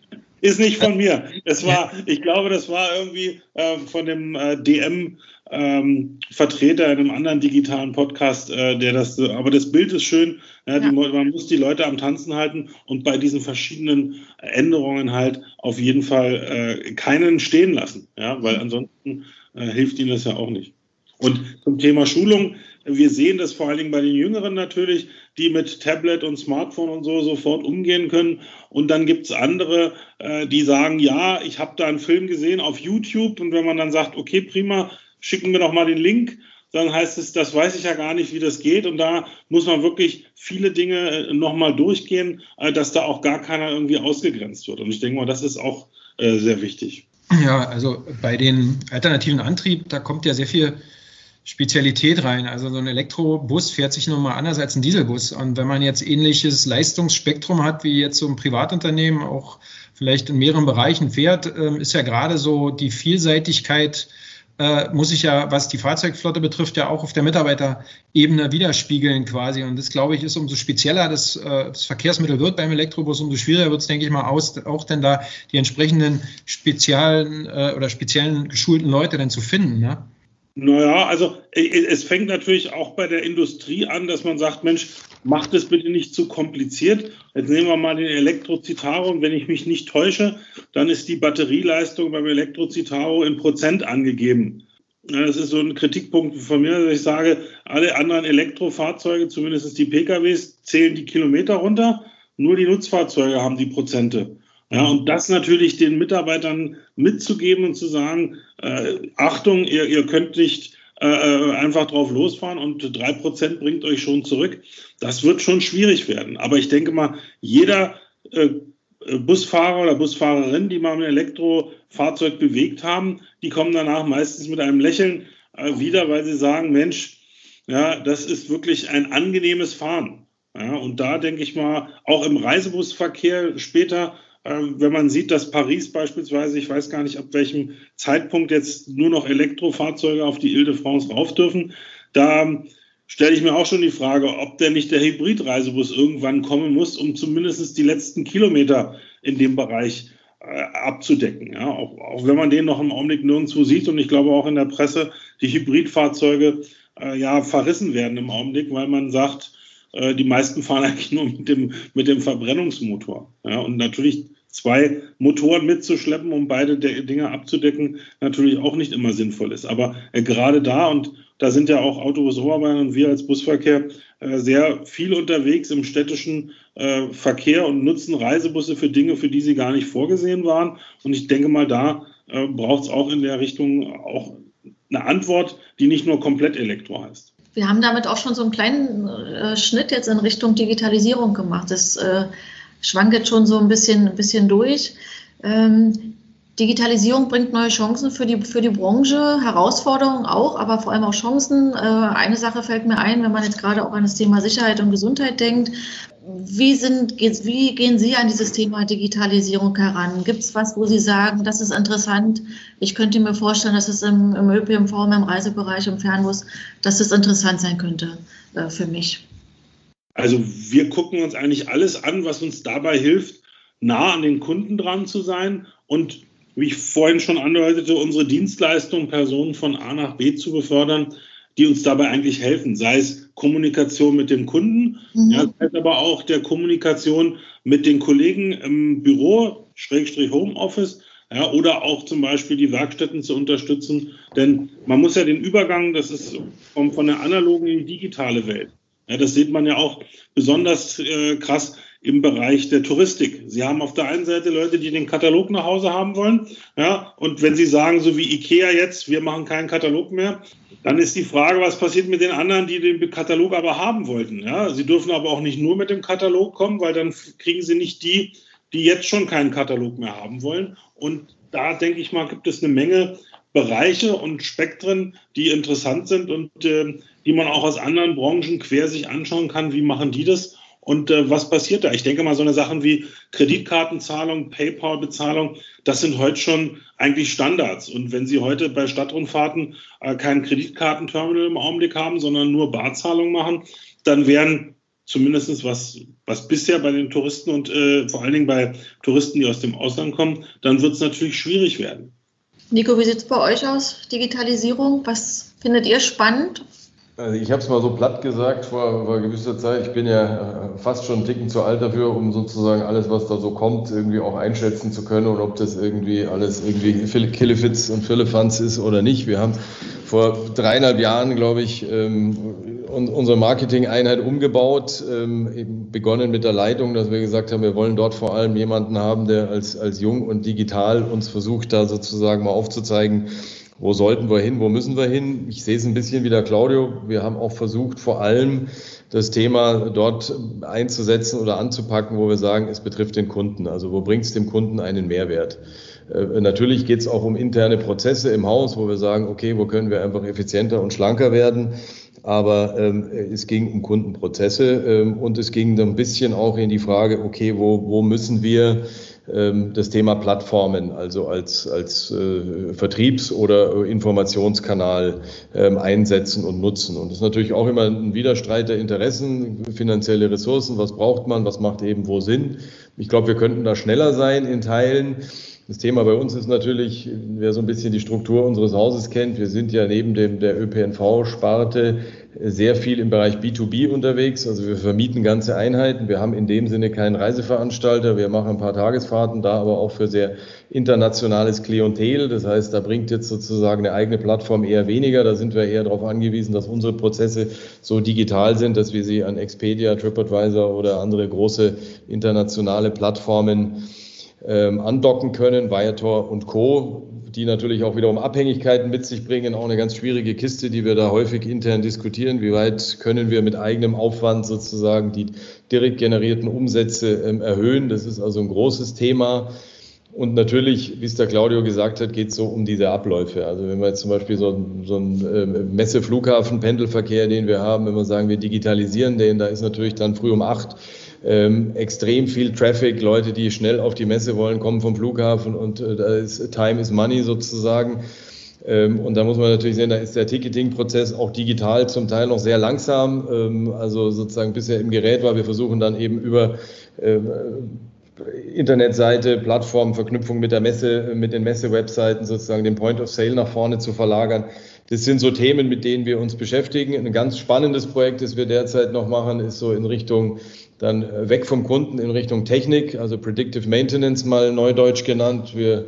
ist nicht von mir. Es war, ich glaube, das war irgendwie äh, von dem äh, DM ähm, Vertreter in einem anderen digitalen Podcast, äh, der das, aber das Bild ist schön. Ja, die, man muss die Leute am Tanzen halten und bei diesen verschiedenen Änderungen halt auf jeden Fall äh, keinen stehen lassen, ja, weil ansonsten äh, hilft ihnen das ja auch nicht. Und zum Thema Schulung, wir sehen das vor allen Dingen bei den Jüngeren natürlich, die mit Tablet und Smartphone und so sofort umgehen können. Und dann gibt es andere, äh, die sagen, ja, ich habe da einen Film gesehen auf YouTube und wenn man dann sagt, okay, prima, schicken wir doch mal den Link. Dann heißt es, das weiß ich ja gar nicht, wie das geht. Und da muss man wirklich viele Dinge äh, nochmal durchgehen, äh, dass da auch gar keiner irgendwie ausgegrenzt wird. Und ich denke mal, das ist auch äh, sehr wichtig. Ja, also bei den alternativen Antrieb, da kommt ja sehr viel Spezialität rein. Also so ein Elektrobus fährt sich nochmal anders als ein Dieselbus. Und wenn man jetzt ähnliches Leistungsspektrum hat, wie jetzt so ein Privatunternehmen auch vielleicht in mehreren Bereichen fährt, ähm, ist ja gerade so die Vielseitigkeit äh, muss ich ja, was die Fahrzeugflotte betrifft, ja auch auf der Mitarbeiterebene widerspiegeln quasi. Und das, glaube ich, ist umso spezieller das, äh, das Verkehrsmittel wird beim Elektrobus, umso schwieriger wird es, denke ich mal, aus, auch denn da die entsprechenden speziellen äh, oder speziellen geschulten Leute dann zu finden. Ne? Naja, also es fängt natürlich auch bei der Industrie an, dass man sagt, Mensch, macht es bitte nicht zu kompliziert. Jetzt nehmen wir mal den Elektrocitaro und wenn ich mich nicht täusche, dann ist die Batterieleistung beim Elektrocitaro in Prozent angegeben. Das ist so ein Kritikpunkt von mir, dass ich sage, alle anderen Elektrofahrzeuge, zumindest die PKWs, zählen die Kilometer runter, nur die Nutzfahrzeuge haben die Prozente. Ja, und das natürlich den Mitarbeitern mitzugeben und zu sagen, äh, Achtung, ihr, ihr könnt nicht äh, äh einfach drauf losfahren und drei Prozent bringt euch schon zurück. Das wird schon schwierig werden. Aber ich denke mal, jeder äh, Busfahrer oder Busfahrerin, die mal ein Elektrofahrzeug bewegt haben, die kommen danach meistens mit einem Lächeln äh, wieder, weil sie sagen, Mensch, ja, das ist wirklich ein angenehmes Fahren. Ja, und da denke ich mal, auch im Reisebusverkehr später wenn man sieht, dass Paris beispielsweise, ich weiß gar nicht, ab welchem Zeitpunkt jetzt nur noch Elektrofahrzeuge auf die Ile-de-France rauf dürfen, da stelle ich mir auch schon die Frage, ob denn nicht der Hybridreisebus irgendwann kommen muss, um zumindest die letzten Kilometer in dem Bereich äh, abzudecken. Ja, auch, auch, wenn man den noch im Augenblick nirgendwo sieht und ich glaube auch in der Presse, die Hybridfahrzeuge äh, ja verrissen werden im Augenblick, weil man sagt, äh, die meisten fahren eigentlich nur mit dem, mit dem Verbrennungsmotor. Ja, und natürlich zwei Motoren mitzuschleppen, um beide Dinge abzudecken, natürlich auch nicht immer sinnvoll ist. Aber äh, gerade da, und da sind ja auch Autobus Oberbayern und wir als Busverkehr äh, sehr viel unterwegs im städtischen äh, Verkehr und nutzen Reisebusse für Dinge, für die sie gar nicht vorgesehen waren. Und ich denke mal, da äh, braucht es auch in der Richtung auch eine Antwort, die nicht nur komplett Elektro heißt. Wir haben damit auch schon so einen kleinen äh, Schnitt jetzt in Richtung Digitalisierung gemacht. Das äh, schwankt jetzt schon so ein bisschen, ein bisschen durch. Ähm, Digitalisierung bringt neue Chancen für die, für die Branche, Herausforderungen auch, aber vor allem auch Chancen. Äh, eine Sache fällt mir ein, wenn man jetzt gerade auch an das Thema Sicherheit und Gesundheit denkt. Wie, sind, wie gehen Sie an dieses Thema Digitalisierung heran? Gibt es was, wo Sie sagen, das ist interessant? Ich könnte mir vorstellen, dass es im, im ÖPNV, im Reisebereich, im Fernbus, dass es interessant sein könnte äh, für mich. Also wir gucken uns eigentlich alles an, was uns dabei hilft, nah an den Kunden dran zu sein und wie ich vorhin schon andeutete, unsere Dienstleistungen Personen von A nach B zu befördern, die uns dabei eigentlich helfen, sei es Kommunikation mit dem Kunden, mhm. ja, sei es aber auch der Kommunikation mit den Kollegen im Büro, Schrägstrich Homeoffice, ja, oder auch zum Beispiel die Werkstätten zu unterstützen. Denn man muss ja den Übergang, das ist von, von der analogen in die digitale Welt. Ja, das sieht man ja auch besonders äh, krass im Bereich der Touristik. Sie haben auf der einen Seite Leute, die den Katalog nach Hause haben wollen, ja, und wenn Sie sagen, so wie IKEA jetzt, wir machen keinen Katalog mehr, dann ist die Frage, was passiert mit den anderen, die den Katalog aber haben wollten. Ja? Sie dürfen aber auch nicht nur mit dem Katalog kommen, weil dann kriegen Sie nicht die, die jetzt schon keinen Katalog mehr haben wollen. Und da denke ich mal, gibt es eine Menge Bereiche und Spektren, die interessant sind und äh, die man auch aus anderen Branchen quer sich anschauen kann. Wie machen die das? Und äh, was passiert da? Ich denke mal, so eine Sachen wie Kreditkartenzahlung, PayPal-Bezahlung, das sind heute schon eigentlich Standards. Und wenn Sie heute bei Stadtrundfahrten äh, kein Kreditkartenterminal im Augenblick haben, sondern nur Barzahlung machen, dann wären zumindest was, was bisher bei den Touristen und äh, vor allen Dingen bei Touristen, die aus dem Ausland kommen, dann wird es natürlich schwierig werden. Nico, wie sieht es bei euch aus, Digitalisierung? Was findet ihr spannend? Also ich habe es mal so platt gesagt vor, vor gewisser Zeit. Ich bin ja äh, fast schon einen Ticken zu alt dafür, um sozusagen alles, was da so kommt, irgendwie auch einschätzen zu können und ob das irgendwie alles irgendwie Killefits und Firlefanz ist oder nicht. Wir haben vor dreieinhalb Jahren, glaube ich, ähm, unsere Marketing-Einheit umgebaut, ähm, begonnen mit der Leitung, dass wir gesagt haben, wir wollen dort vor allem jemanden haben, der als, als jung und digital uns versucht, da sozusagen mal aufzuzeigen, wo sollten wir hin, wo müssen wir hin? Ich sehe es ein bisschen wie der Claudio. Wir haben auch versucht, vor allem das Thema dort einzusetzen oder anzupacken, wo wir sagen, es betrifft den Kunden. Also wo bringt es dem Kunden einen Mehrwert? Äh, natürlich geht es auch um interne Prozesse im Haus, wo wir sagen, okay, wo können wir einfach effizienter und schlanker werden? Aber ähm, es ging um Kundenprozesse ähm, und es ging ein bisschen auch in die Frage, okay, wo, wo müssen wir das Thema Plattformen, also als, als äh, Vertriebs- oder Informationskanal ähm, einsetzen und nutzen. Und das ist natürlich auch immer ein Widerstreit der Interessen, finanzielle Ressourcen, was braucht man, was macht eben wo Sinn. Ich glaube, wir könnten da schneller sein in Teilen. Das Thema bei uns ist natürlich, wer so ein bisschen die Struktur unseres Hauses kennt, wir sind ja neben dem, der ÖPNV-Sparte sehr viel im Bereich B2B unterwegs. Also wir vermieten ganze Einheiten. Wir haben in dem Sinne keinen Reiseveranstalter. Wir machen ein paar Tagesfahrten da, aber auch für sehr internationales Klientel. Das heißt, da bringt jetzt sozusagen eine eigene Plattform eher weniger. Da sind wir eher darauf angewiesen, dass unsere Prozesse so digital sind, dass wir sie an Expedia, TripAdvisor oder andere große internationale Plattformen ähm, andocken können, Viator und Co., die natürlich auch wiederum Abhängigkeiten mit sich bringen, auch eine ganz schwierige Kiste, die wir da häufig intern diskutieren. Wie weit können wir mit eigenem Aufwand sozusagen die direkt generierten Umsätze ähm, erhöhen? Das ist also ein großes Thema. Und natürlich, wie es der Claudio gesagt hat, geht es so um diese Abläufe. Also wenn wir jetzt zum Beispiel so, so einen ähm, Messe-Flughafen-Pendelverkehr, den wir haben, wenn wir sagen, wir digitalisieren den, da ist natürlich dann früh um acht ähm, extrem viel Traffic, Leute, die schnell auf die Messe wollen, kommen vom Flughafen und äh, da ist Time is Money sozusagen. Ähm, und da muss man natürlich sehen, da ist der Ticketing-Prozess auch digital zum Teil noch sehr langsam. Ähm, also sozusagen bisher im Gerät war. Wir versuchen dann eben über äh, Internetseite, Plattform, Verknüpfung mit der Messe, mit den Messe-Webseiten sozusagen den Point of Sale nach vorne zu verlagern. Das sind so Themen, mit denen wir uns beschäftigen. Ein ganz spannendes Projekt, das wir derzeit noch machen, ist so in Richtung dann äh, weg vom Kunden in Richtung Technik, also Predictive Maintenance mal neudeutsch genannt. Wir,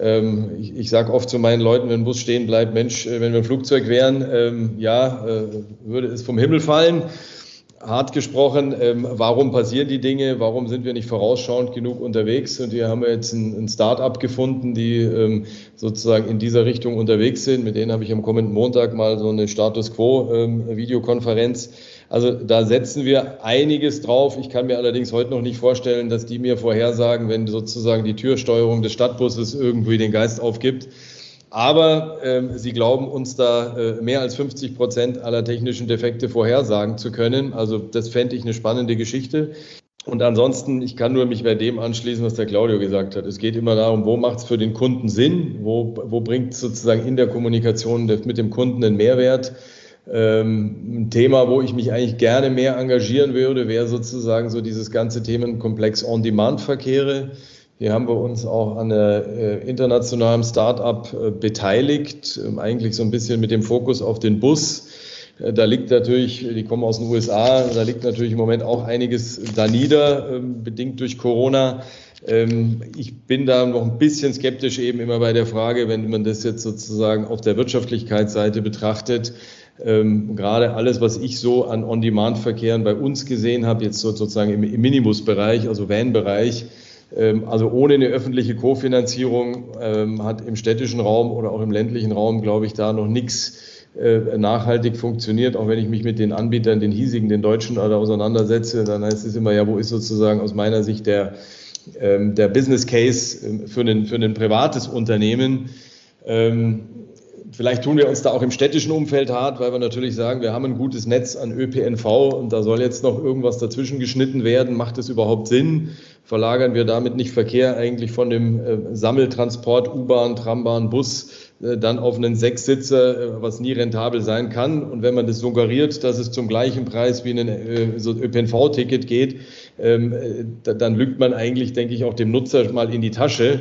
ähm, ich, ich sage oft zu meinen Leuten, wenn ein Bus stehen bleibt, Mensch, äh, wenn wir ein Flugzeug wären, ähm, ja, äh, würde es vom Himmel fallen. Hart gesprochen, ähm, warum passieren die Dinge? Warum sind wir nicht vorausschauend genug unterwegs? Und hier haben wir jetzt ein, ein Start-up gefunden, die ähm, sozusagen in dieser Richtung unterwegs sind. Mit denen habe ich am kommenden Montag mal so eine Status Quo-Videokonferenz ähm, also da setzen wir einiges drauf. Ich kann mir allerdings heute noch nicht vorstellen, dass die mir vorhersagen, wenn sozusagen die Türsteuerung des Stadtbusses irgendwie den Geist aufgibt. Aber ähm, sie glauben uns da äh, mehr als 50 Prozent aller technischen Defekte vorhersagen zu können. Also das fände ich eine spannende Geschichte. Und ansonsten, ich kann nur mich bei dem anschließen, was der Claudio gesagt hat. Es geht immer darum, wo macht es für den Kunden Sinn? Wo, wo bringt sozusagen in der Kommunikation mit dem Kunden einen Mehrwert? Ähm, ein Thema, wo ich mich eigentlich gerne mehr engagieren würde, wäre sozusagen so dieses ganze Themenkomplex On-Demand-Verkehre. Hier haben wir uns auch an einer äh, internationalen Start-up äh, beteiligt, äh, eigentlich so ein bisschen mit dem Fokus auf den Bus. Äh, da liegt natürlich, die kommen aus den USA, da liegt natürlich im Moment auch einiges da nieder, ähm, bedingt durch Corona. Ähm, ich bin da noch ein bisschen skeptisch eben immer bei der Frage, wenn man das jetzt sozusagen auf der Wirtschaftlichkeitsseite betrachtet, ähm, gerade alles, was ich so an On-Demand-Verkehren bei uns gesehen habe, jetzt sozusagen im, im Minibus-Bereich, also Van-Bereich, also ohne eine öffentliche Kofinanzierung ähm, hat im städtischen Raum oder auch im ländlichen Raum, glaube ich, da noch nichts äh, nachhaltig funktioniert. Auch wenn ich mich mit den Anbietern, den hiesigen, den deutschen auseinandersetze, dann heißt es immer, ja, wo ist sozusagen aus meiner Sicht der, ähm, der Business Case ähm, für ein, für ein privates Unternehmen? Ähm, vielleicht tun wir uns da auch im städtischen Umfeld hart, weil wir natürlich sagen, wir haben ein gutes Netz an ÖPNV und da soll jetzt noch irgendwas dazwischen geschnitten werden. Macht es überhaupt Sinn? Verlagern wir damit nicht Verkehr eigentlich von dem äh, Sammeltransport, U-Bahn, Trambahn, Bus äh, dann auf einen Sechssitzer, äh, was nie rentabel sein kann? Und wenn man das suggeriert, dass es zum gleichen Preis wie ein ÖPNV-Ticket geht, ähm, äh, dann lügt man eigentlich, denke ich, auch dem Nutzer mal in die Tasche.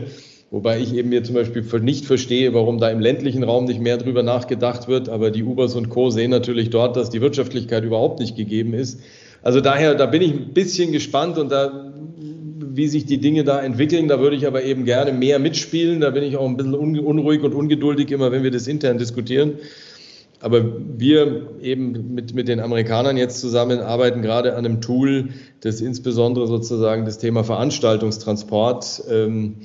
Wobei ich eben mir zum Beispiel nicht verstehe, warum da im ländlichen Raum nicht mehr drüber nachgedacht wird. Aber die Ubers und Co. sehen natürlich dort, dass die Wirtschaftlichkeit überhaupt nicht gegeben ist. Also daher, da bin ich ein bisschen gespannt und da, wie sich die Dinge da entwickeln. Da würde ich aber eben gerne mehr mitspielen. Da bin ich auch ein bisschen unruhig und ungeduldig immer, wenn wir das intern diskutieren. Aber wir eben mit, mit den Amerikanern jetzt zusammen arbeiten gerade an einem Tool, das insbesondere sozusagen das Thema Veranstaltungstransport ähm,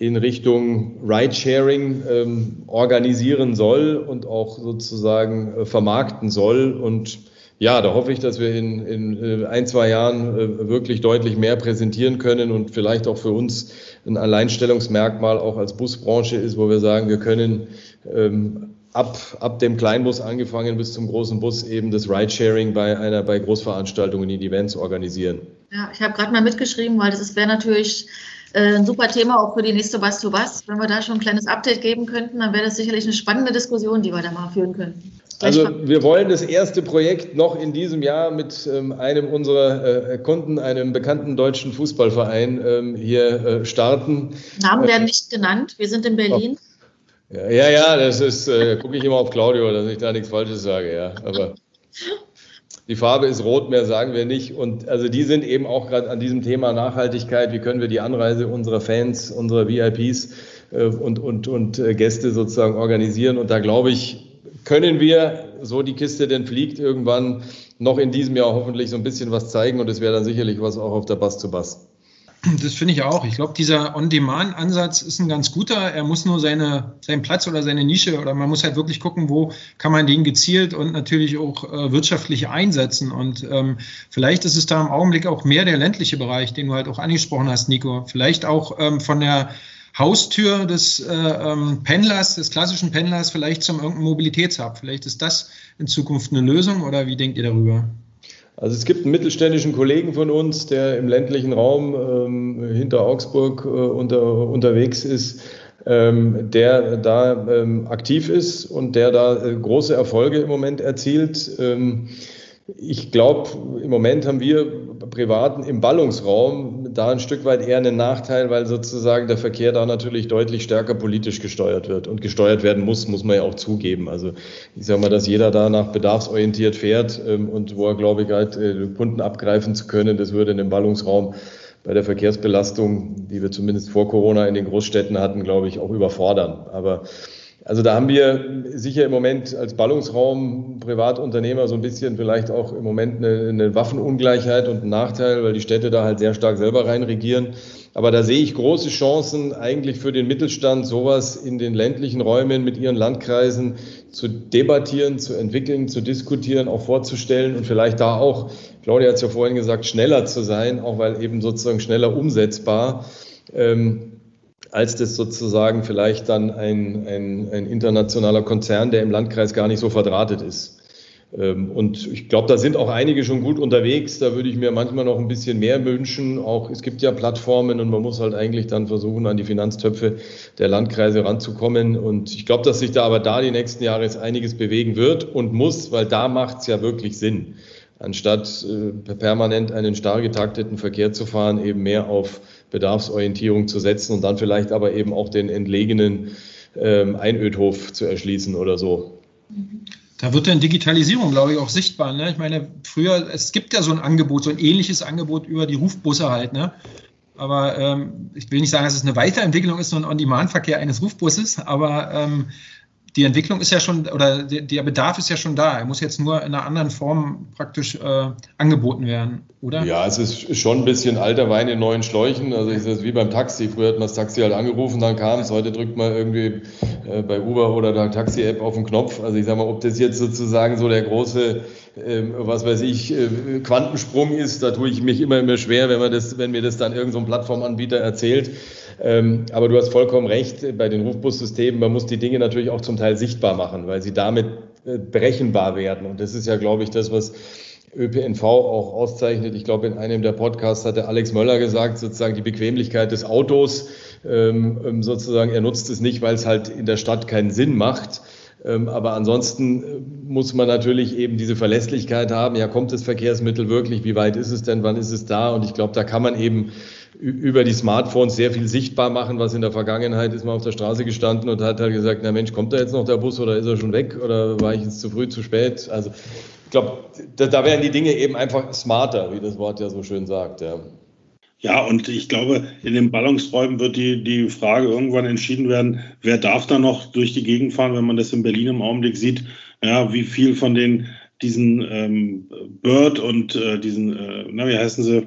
in Richtung Ridesharing ähm, organisieren soll und auch sozusagen äh, vermarkten soll. Und ja, da hoffe ich, dass wir in, in äh, ein, zwei Jahren äh, wirklich deutlich mehr präsentieren können und vielleicht auch für uns ein Alleinstellungsmerkmal auch als Busbranche ist, wo wir sagen, wir können ähm, ab, ab dem Kleinbus angefangen bis zum großen Bus eben das Ridesharing bei einer bei Großveranstaltungen in Events organisieren. Ja, ich habe gerade mal mitgeschrieben, weil das wäre natürlich äh, ein super Thema auch für die nächste Was zu Was. Wenn wir da schon ein kleines Update geben könnten, dann wäre das sicherlich eine spannende Diskussion, die wir da mal führen könnten. Also wir wollen das erste Projekt noch in diesem Jahr mit ähm, einem unserer äh, Kunden, einem bekannten deutschen Fußballverein ähm, hier äh, starten. Namen werden nicht genannt. Wir sind in Berlin. Ja, ja, ja das ist, äh, gucke ich immer auf Claudio, dass ich da nichts Falsches sage, ja. Aber die Farbe ist rot, mehr sagen wir nicht. Und also die sind eben auch gerade an diesem Thema Nachhaltigkeit. Wie können wir die Anreise unserer Fans, unserer VIPs äh, und, und, und äh, Gäste sozusagen organisieren? Und da glaube ich, können wir, so die Kiste denn fliegt, irgendwann noch in diesem Jahr hoffentlich so ein bisschen was zeigen. Und es wäre dann sicherlich was auch auf der Bass zu Bass. Das finde ich auch. Ich glaube, dieser On-Demand-Ansatz ist ein ganz guter. Er muss nur seine, seinen Platz oder seine Nische oder man muss halt wirklich gucken, wo kann man den gezielt und natürlich auch äh, wirtschaftlich einsetzen. Und ähm, vielleicht ist es da im Augenblick auch mehr der ländliche Bereich, den du halt auch angesprochen hast, Nico. Vielleicht auch ähm, von der Haustür des äh, ähm, Pendlers, des klassischen Pendlers, vielleicht zum irgendeinem Mobilitätshub. Vielleicht ist das in Zukunft eine Lösung oder wie denkt ihr darüber? Also es gibt einen mittelständischen Kollegen von uns, der im ländlichen Raum ähm, hinter Augsburg äh, unter, unterwegs ist, ähm, der da ähm, aktiv ist und der da äh, große Erfolge im Moment erzielt. Ähm, ich glaube, im Moment haben wir Privaten im Ballungsraum da ein Stück weit eher einen Nachteil, weil sozusagen der Verkehr da natürlich deutlich stärker politisch gesteuert wird und gesteuert werden muss, muss man ja auch zugeben. Also ich sage mal, dass jeder da nach bedarfsorientiert fährt ähm, und wo er, glaube ich, halt äh, Kunden abgreifen zu können, das würde in dem Ballungsraum bei der Verkehrsbelastung, die wir zumindest vor Corona in den Großstädten hatten, glaube ich, auch überfordern. Aber also da haben wir sicher im Moment als Ballungsraum Privatunternehmer so ein bisschen vielleicht auch im Moment eine, eine, Waffenungleichheit und einen Nachteil, weil die Städte da halt sehr stark selber reinregieren. Aber da sehe ich große Chancen eigentlich für den Mittelstand, sowas in den ländlichen Räumen mit ihren Landkreisen zu debattieren, zu entwickeln, zu diskutieren, auch vorzustellen und vielleicht da auch, Claudia hat es ja vorhin gesagt, schneller zu sein, auch weil eben sozusagen schneller umsetzbar. Ähm, als das sozusagen vielleicht dann ein, ein, ein internationaler Konzern, der im Landkreis gar nicht so verdrahtet ist. Ähm, und ich glaube, da sind auch einige schon gut unterwegs. Da würde ich mir manchmal noch ein bisschen mehr wünschen. Auch es gibt ja Plattformen und man muss halt eigentlich dann versuchen, an die Finanztöpfe der Landkreise ranzukommen. Und ich glaube, dass sich da aber da die nächsten Jahre jetzt einiges bewegen wird und muss, weil da macht es ja wirklich Sinn. Anstatt äh, permanent einen starr getakteten Verkehr zu fahren, eben mehr auf Bedarfsorientierung zu setzen und dann vielleicht aber eben auch den entlegenen ähm, Einödhof zu erschließen oder so. Da wird dann Digitalisierung, glaube ich, auch sichtbar. Ne? Ich meine, früher, es gibt ja so ein Angebot, so ein ähnliches Angebot über die Rufbusse halt. Ne? Aber ähm, ich will nicht sagen, dass es eine Weiterentwicklung ist, so ein On-Demand-Verkehr eines Rufbusses, aber ähm, die Entwicklung ist ja schon, oder der Bedarf ist ja schon da. Er muss jetzt nur in einer anderen Form praktisch äh, angeboten werden, oder? Ja, es ist schon ein bisschen alter Wein in neuen Schläuchen. Also es ist wie beim Taxi. Früher hat man das Taxi halt angerufen, dann kam es. Heute drückt man irgendwie äh, bei Uber oder der Taxi-App auf den Knopf. Also ich sage mal, ob das jetzt sozusagen so der große, äh, was weiß ich, äh, Quantensprung ist, da tue ich mich immer, immer schwer, wenn, man das, wenn mir das dann irgendein so Plattformanbieter erzählt. Ähm, aber du hast vollkommen recht, bei den Rufbussystemen, man muss die Dinge natürlich auch zum Teil sichtbar machen, weil sie damit äh, berechenbar werden. Und das ist ja, glaube ich, das, was ÖPNV auch auszeichnet. Ich glaube, in einem der Podcasts hatte Alex Möller gesagt, sozusagen die Bequemlichkeit des Autos, ähm, ähm, sozusagen, er nutzt es nicht, weil es halt in der Stadt keinen Sinn macht. Ähm, aber ansonsten äh, muss man natürlich eben diese Verlässlichkeit haben. Ja, kommt das Verkehrsmittel wirklich? Wie weit ist es denn? Wann ist es da? Und ich glaube, da kann man eben über die Smartphones sehr viel sichtbar machen, was in der Vergangenheit ist man auf der Straße gestanden und hat halt gesagt, na Mensch, kommt da jetzt noch der Bus oder ist er schon weg oder war ich jetzt zu früh, zu spät? Also ich glaube, da, da werden die Dinge eben einfach smarter, wie das Wort ja so schön sagt. Ja. Ja, und ich glaube, in den Ballungsräumen wird die, die Frage irgendwann entschieden werden, wer darf da noch durch die Gegend fahren, wenn man das in Berlin im Augenblick sieht, ja, wie viel von den diesen ähm, Bird und äh, diesen, äh, na, wie heißen sie,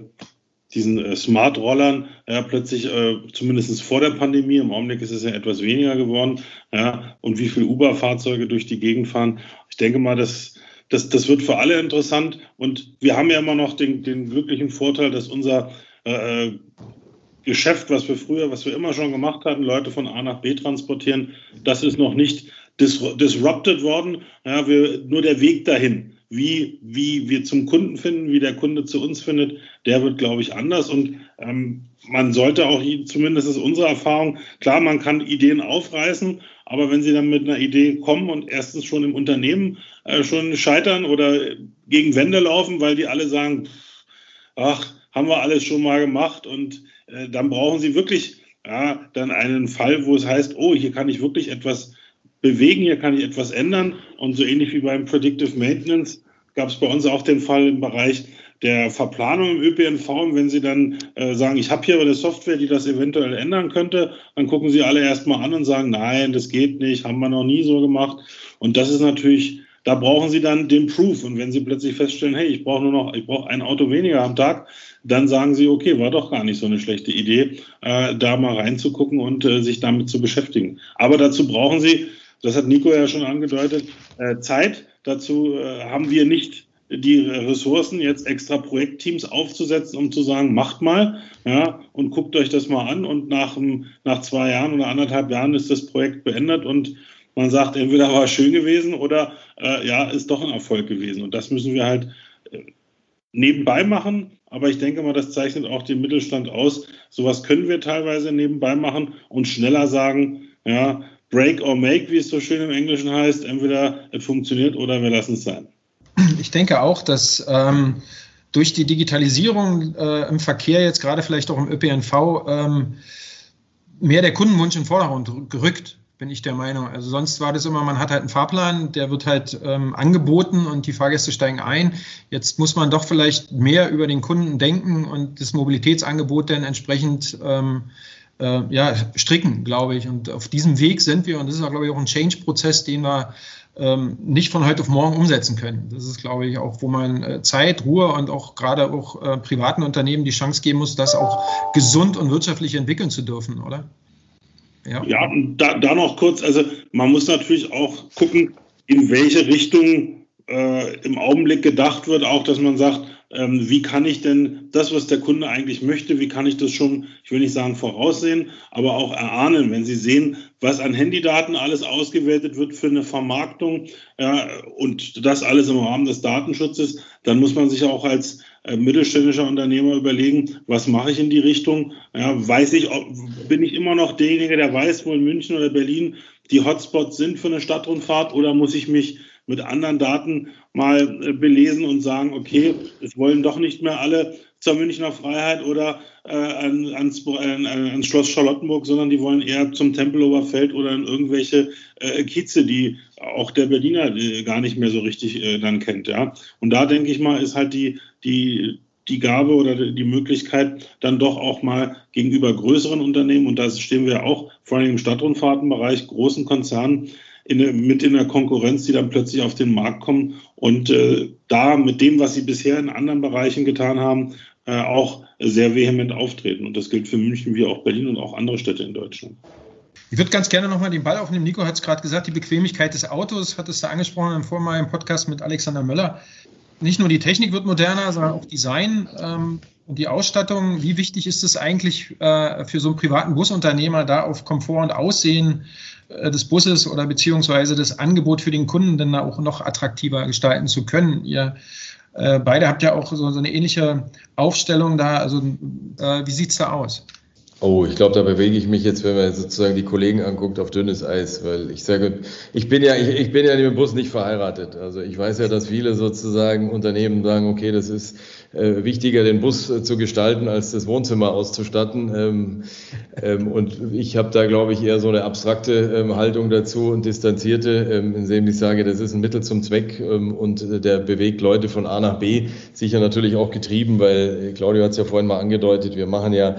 diesen äh, Smart-Rollern ja, plötzlich, äh, zumindest vor der Pandemie, im Augenblick ist es ja etwas weniger geworden, ja, und wie viele Uber-Fahrzeuge durch die Gegend fahren. Ich denke mal, dass das, das wird für alle interessant. Und wir haben ja immer noch den, den glücklichen Vorteil, dass unser äh, Geschäft, was wir früher, was wir immer schon gemacht hatten, Leute von A nach B transportieren, das ist noch nicht dis disrupted worden. Ja, wir, nur der Weg dahin, wie, wie wir zum Kunden finden, wie der Kunde zu uns findet, der wird, glaube ich, anders. Und ähm, man sollte auch, zumindest ist unsere Erfahrung, klar, man kann Ideen aufreißen, aber wenn sie dann mit einer Idee kommen und erstens schon im Unternehmen äh, schon scheitern oder gegen Wände laufen, weil die alle sagen, ach, haben wir alles schon mal gemacht und äh, dann brauchen sie wirklich ja, dann einen Fall, wo es heißt, oh, hier kann ich wirklich etwas bewegen, hier kann ich etwas ändern und so ähnlich wie beim Predictive Maintenance gab es bei uns auch den Fall im Bereich der Verplanung im ÖPNV. Wenn Sie dann äh, sagen, ich habe hier eine Software, die das eventuell ändern könnte, dann gucken Sie alle erstmal an und sagen, nein, das geht nicht, haben wir noch nie so gemacht. Und das ist natürlich, da brauchen Sie dann den Proof. Und wenn Sie plötzlich feststellen, hey, ich brauche nur noch, ich brauche ein Auto weniger am Tag, dann sagen Sie, okay, war doch gar nicht so eine schlechte Idee, äh, da mal reinzugucken und äh, sich damit zu beschäftigen. Aber dazu brauchen Sie, das hat Nico ja schon angedeutet, äh, Zeit. Dazu äh, haben wir nicht die Ressourcen, jetzt extra Projektteams aufzusetzen, um zu sagen, macht mal, ja, und guckt euch das mal an und nach, nach zwei Jahren oder anderthalb Jahren ist das Projekt beendet und man sagt, entweder war es schön gewesen oder äh, ja, ist doch ein Erfolg gewesen. Und das müssen wir halt äh, nebenbei machen. Aber ich denke mal, das zeichnet auch den Mittelstand aus. Sowas können wir teilweise nebenbei machen und schneller sagen, ja, break or make, wie es so schön im Englischen heißt. Entweder es funktioniert oder wir lassen es sein. Ich denke auch, dass ähm, durch die Digitalisierung äh, im Verkehr, jetzt gerade vielleicht auch im ÖPNV, ähm, mehr der Kundenwunsch in den Vordergrund gerückt, bin ich der Meinung. Also sonst war das immer, man hat halt einen Fahrplan, der wird halt ähm, angeboten und die Fahrgäste steigen ein. Jetzt muss man doch vielleicht mehr über den Kunden denken und das Mobilitätsangebot dann entsprechend ähm, äh, ja, stricken, glaube ich. Und auf diesem Weg sind wir und das ist auch, glaube ich, auch ein Change-Prozess, den wir ähm, nicht von heute auf morgen umsetzen können. Das ist, glaube ich, auch, wo man äh, Zeit, Ruhe und auch gerade auch äh, privaten Unternehmen die Chance geben muss, das auch gesund und wirtschaftlich entwickeln zu dürfen, oder? Ja, ja da, da noch kurz, also man muss natürlich auch gucken, in welche Richtung äh, im Augenblick gedacht wird, auch dass man sagt, ähm, wie kann ich denn das, was der Kunde eigentlich möchte, wie kann ich das schon, ich will nicht sagen voraussehen, aber auch erahnen, wenn Sie sehen, was an Handydaten alles ausgewertet wird für eine Vermarktung ja, und das alles im Rahmen des Datenschutzes, dann muss man sich auch als äh, mittelständischer Unternehmer überlegen, was mache ich in die Richtung? Ja, weiß ich, ob, bin ich immer noch derjenige, der weiß, wo in München oder Berlin die Hotspots sind für eine Stadtrundfahrt oder muss ich mich mit anderen Daten mal äh, belesen und sagen, okay, es wollen doch nicht mehr alle zur Münchner Freiheit oder äh, ans, äh, ans, Schloss Charlottenburg, sondern die wollen eher zum Tempelhofer Feld oder in irgendwelche äh, Kieze, die auch der Berliner äh, gar nicht mehr so richtig äh, dann kennt. Ja? Und da denke ich mal, ist halt die, die, die Gabe oder die Möglichkeit, dann doch auch mal gegenüber größeren Unternehmen, und da stehen wir auch vor allem im Stadtrundfahrtenbereich, großen Konzernen, in, mit in der Konkurrenz, die dann plötzlich auf den Markt kommen und äh, da mit dem, was sie bisher in anderen Bereichen getan haben, äh, auch sehr vehement auftreten. Und das gilt für München wie auch Berlin und auch andere Städte in Deutschland. Ich würde ganz gerne nochmal den Ball aufnehmen. Nico hat es gerade gesagt, die Bequemlichkeit des Autos, hat es da angesprochen im vormaligen Podcast mit Alexander Möller. Nicht nur die Technik wird moderner, sondern auch Design. Ähm, und die Ausstattung, wie wichtig ist es eigentlich äh, für so einen privaten Busunternehmer, da auf Komfort und Aussehen äh, des Busses oder beziehungsweise das Angebot für den Kunden dann auch noch attraktiver gestalten zu können? Ihr äh, beide habt ja auch so, so, eine ähnliche Aufstellung da. Also äh, wie sieht es da aus? Oh, ich glaube, da bewege ich mich jetzt, wenn man sozusagen die Kollegen anguckt, auf dünnes Eis, weil ich sage, ich bin ja, ich, ich bin ja mit dem Bus nicht verheiratet. Also ich weiß ja, dass viele sozusagen Unternehmen sagen, okay, das ist äh, wichtiger, den Bus äh, zu gestalten, als das Wohnzimmer auszustatten. Ähm, ähm, und ich habe da, glaube ich, eher so eine abstrakte ähm, Haltung dazu und distanzierte, ähm, indem ich sage, das ist ein Mittel zum Zweck ähm, und der bewegt Leute von A nach B. Sicher natürlich auch getrieben, weil äh, Claudio hat es ja vorhin mal angedeutet, wir machen ja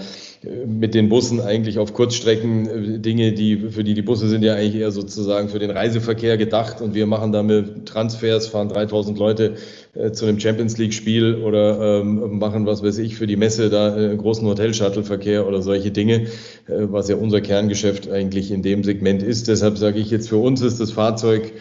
mit den Bussen eigentlich auf Kurzstrecken äh, Dinge, die für die die Busse sind ja eigentlich eher sozusagen für den Reiseverkehr gedacht und wir machen damit Transfers, fahren 3000 Leute äh, zu einem Champions League Spiel oder ähm, machen was weiß ich für die Messe da äh, großen Hotel-Shuttle-Verkehr oder solche Dinge, äh, was ja unser Kerngeschäft eigentlich in dem Segment ist. Deshalb sage ich jetzt für uns ist das Fahrzeug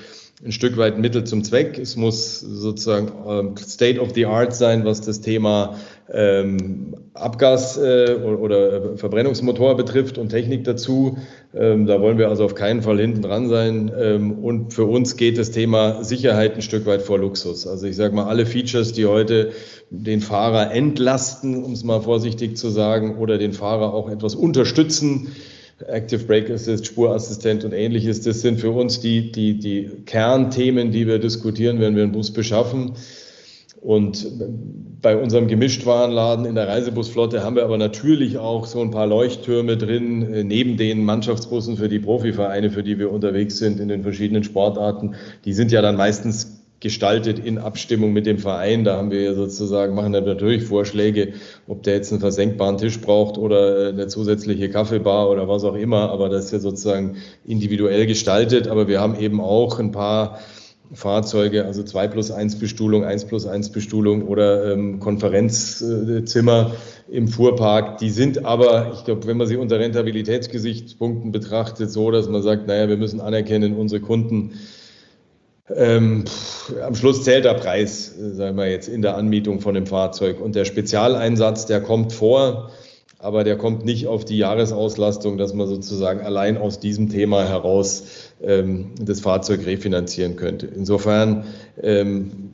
ein Stück weit Mittel zum Zweck. Es muss sozusagen ähm, State of the Art sein, was das Thema ähm, Abgas äh, oder Verbrennungsmotor betrifft und Technik dazu. Ähm, da wollen wir also auf keinen Fall hinten dran sein. Ähm, und für uns geht das Thema Sicherheit ein Stück weit vor Luxus. Also ich sage mal, alle Features, die heute den Fahrer entlasten, um es mal vorsichtig zu sagen, oder den Fahrer auch etwas unterstützen, Active Brake Assist, Spurassistent und ähnliches. Das sind für uns die, die, die Kernthemen, die wir diskutieren, wenn wir einen Bus beschaffen. Und bei unserem Gemischtwarenladen in der Reisebusflotte haben wir aber natürlich auch so ein paar Leuchttürme drin, äh, neben den Mannschaftsbussen für die Profivereine, für die wir unterwegs sind in den verschiedenen Sportarten. Die sind ja dann meistens gestaltet in Abstimmung mit dem Verein. Da haben wir sozusagen, machen dann natürlich Vorschläge, ob der jetzt einen versenkbaren Tisch braucht oder äh, eine zusätzliche Kaffeebar oder was auch immer. Aber das ist ja sozusagen individuell gestaltet. Aber wir haben eben auch ein paar Fahrzeuge, also 2 plus 1 Bestuhlung, 1 plus 1 Bestuhlung oder ähm, Konferenzzimmer im Fuhrpark. Die sind aber, ich glaube, wenn man sie unter Rentabilitätsgesichtspunkten betrachtet, so, dass man sagt, naja, wir müssen anerkennen, unsere Kunden ähm, pff, am Schluss zählt der Preis, äh, sagen wir jetzt, in der Anmietung von dem Fahrzeug. Und der Spezialeinsatz, der kommt vor, aber der kommt nicht auf die Jahresauslastung, dass man sozusagen allein aus diesem Thema heraus ähm, das Fahrzeug refinanzieren könnte. Insofern ähm,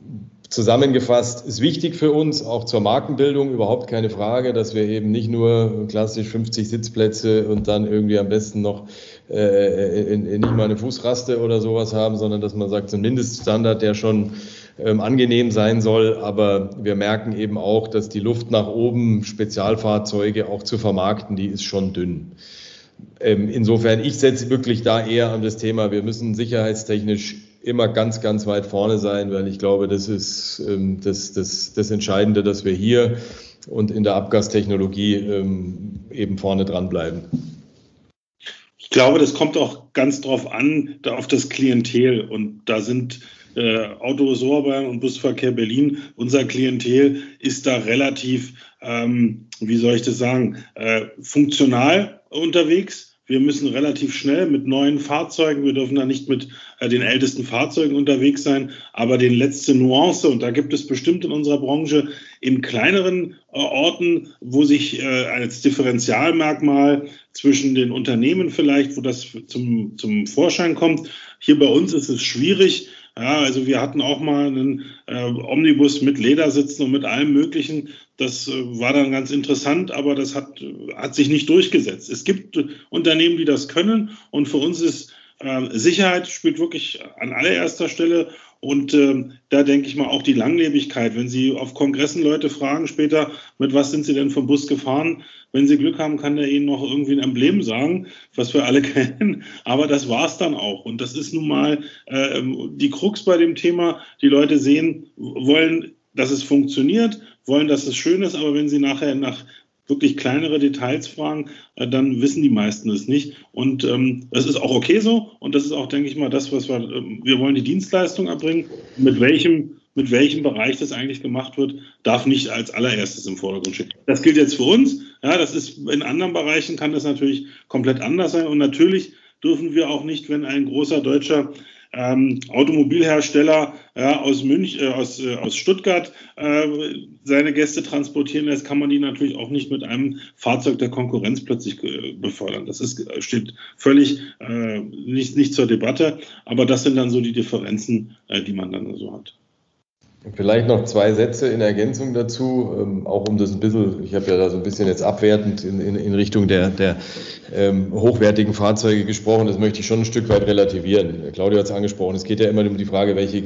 Zusammengefasst ist wichtig für uns, auch zur Markenbildung überhaupt keine Frage, dass wir eben nicht nur klassisch 50 Sitzplätze und dann irgendwie am besten noch äh, in, in nicht mal eine Fußraste oder sowas haben, sondern dass man sagt, so ein Mindeststandard, der schon ähm, angenehm sein soll. Aber wir merken eben auch, dass die Luft nach oben, Spezialfahrzeuge auch zu vermarkten, die ist schon dünn. Ähm, insofern, ich setze wirklich da eher an das Thema, wir müssen sicherheitstechnisch immer ganz, ganz weit vorne sein, weil ich glaube, das ist ähm, das, das, das Entscheidende, dass wir hier und in der Abgastechnologie ähm, eben vorne dranbleiben. Ich glaube, das kommt auch ganz drauf an, da auf das Klientel. Und da sind äh, Auto und Busverkehr Berlin, unser Klientel ist da relativ, ähm, wie soll ich das sagen, äh, funktional unterwegs wir müssen relativ schnell mit neuen Fahrzeugen, wir dürfen da nicht mit äh, den ältesten Fahrzeugen unterwegs sein, aber den letzte Nuance, und da gibt es bestimmt in unserer Branche in kleineren äh, Orten, wo sich äh, als Differentialmerkmal zwischen den Unternehmen vielleicht, wo das zum, zum Vorschein kommt. Hier bei uns ist es schwierig, ja, also wir hatten auch mal einen äh, Omnibus mit Ledersitzen und mit allem Möglichen. Das äh, war dann ganz interessant, aber das hat, hat sich nicht durchgesetzt. Es gibt Unternehmen, die das können und für uns ist äh, Sicherheit spielt wirklich an allererster Stelle und ähm, da denke ich mal auch die Langlebigkeit. Wenn Sie auf Kongressen Leute fragen später, mit was sind Sie denn vom Bus gefahren? Wenn Sie Glück haben, kann der Ihnen noch irgendwie ein Emblem sagen, was wir alle kennen. Aber das war's dann auch. Und das ist nun mal äh, die Krux bei dem Thema. Die Leute sehen, wollen, dass es funktioniert, wollen, dass es schön ist. Aber wenn Sie nachher nach wirklich kleinere Details fragen, äh, dann wissen die meisten es nicht. Und ähm, das ist auch okay so. Und das ist auch, denke ich mal, das, was wir, ähm, wir wollen die Dienstleistung erbringen. Mit welchem, mit welchem Bereich das eigentlich gemacht wird, darf nicht als allererstes im Vordergrund stehen. Das gilt jetzt für uns. Ja, das ist in anderen Bereichen kann das natürlich komplett anders sein. Und natürlich dürfen wir auch nicht, wenn ein großer deutscher ähm, Automobilhersteller ja, aus München, äh, aus, äh, aus Stuttgart äh, seine Gäste transportieren lässt, kann man die natürlich auch nicht mit einem Fahrzeug der Konkurrenz plötzlich äh, befördern. Das ist, steht völlig äh, nicht, nicht zur Debatte, aber das sind dann so die Differenzen, äh, die man dann so hat. Vielleicht noch zwei Sätze in Ergänzung dazu, ähm, auch um das ein bisschen, ich habe ja da so ein bisschen jetzt abwertend in, in, in Richtung der, der ähm, hochwertigen Fahrzeuge gesprochen, das möchte ich schon ein Stück weit relativieren. Claudio hat es angesprochen, es geht ja immer um die Frage, welche,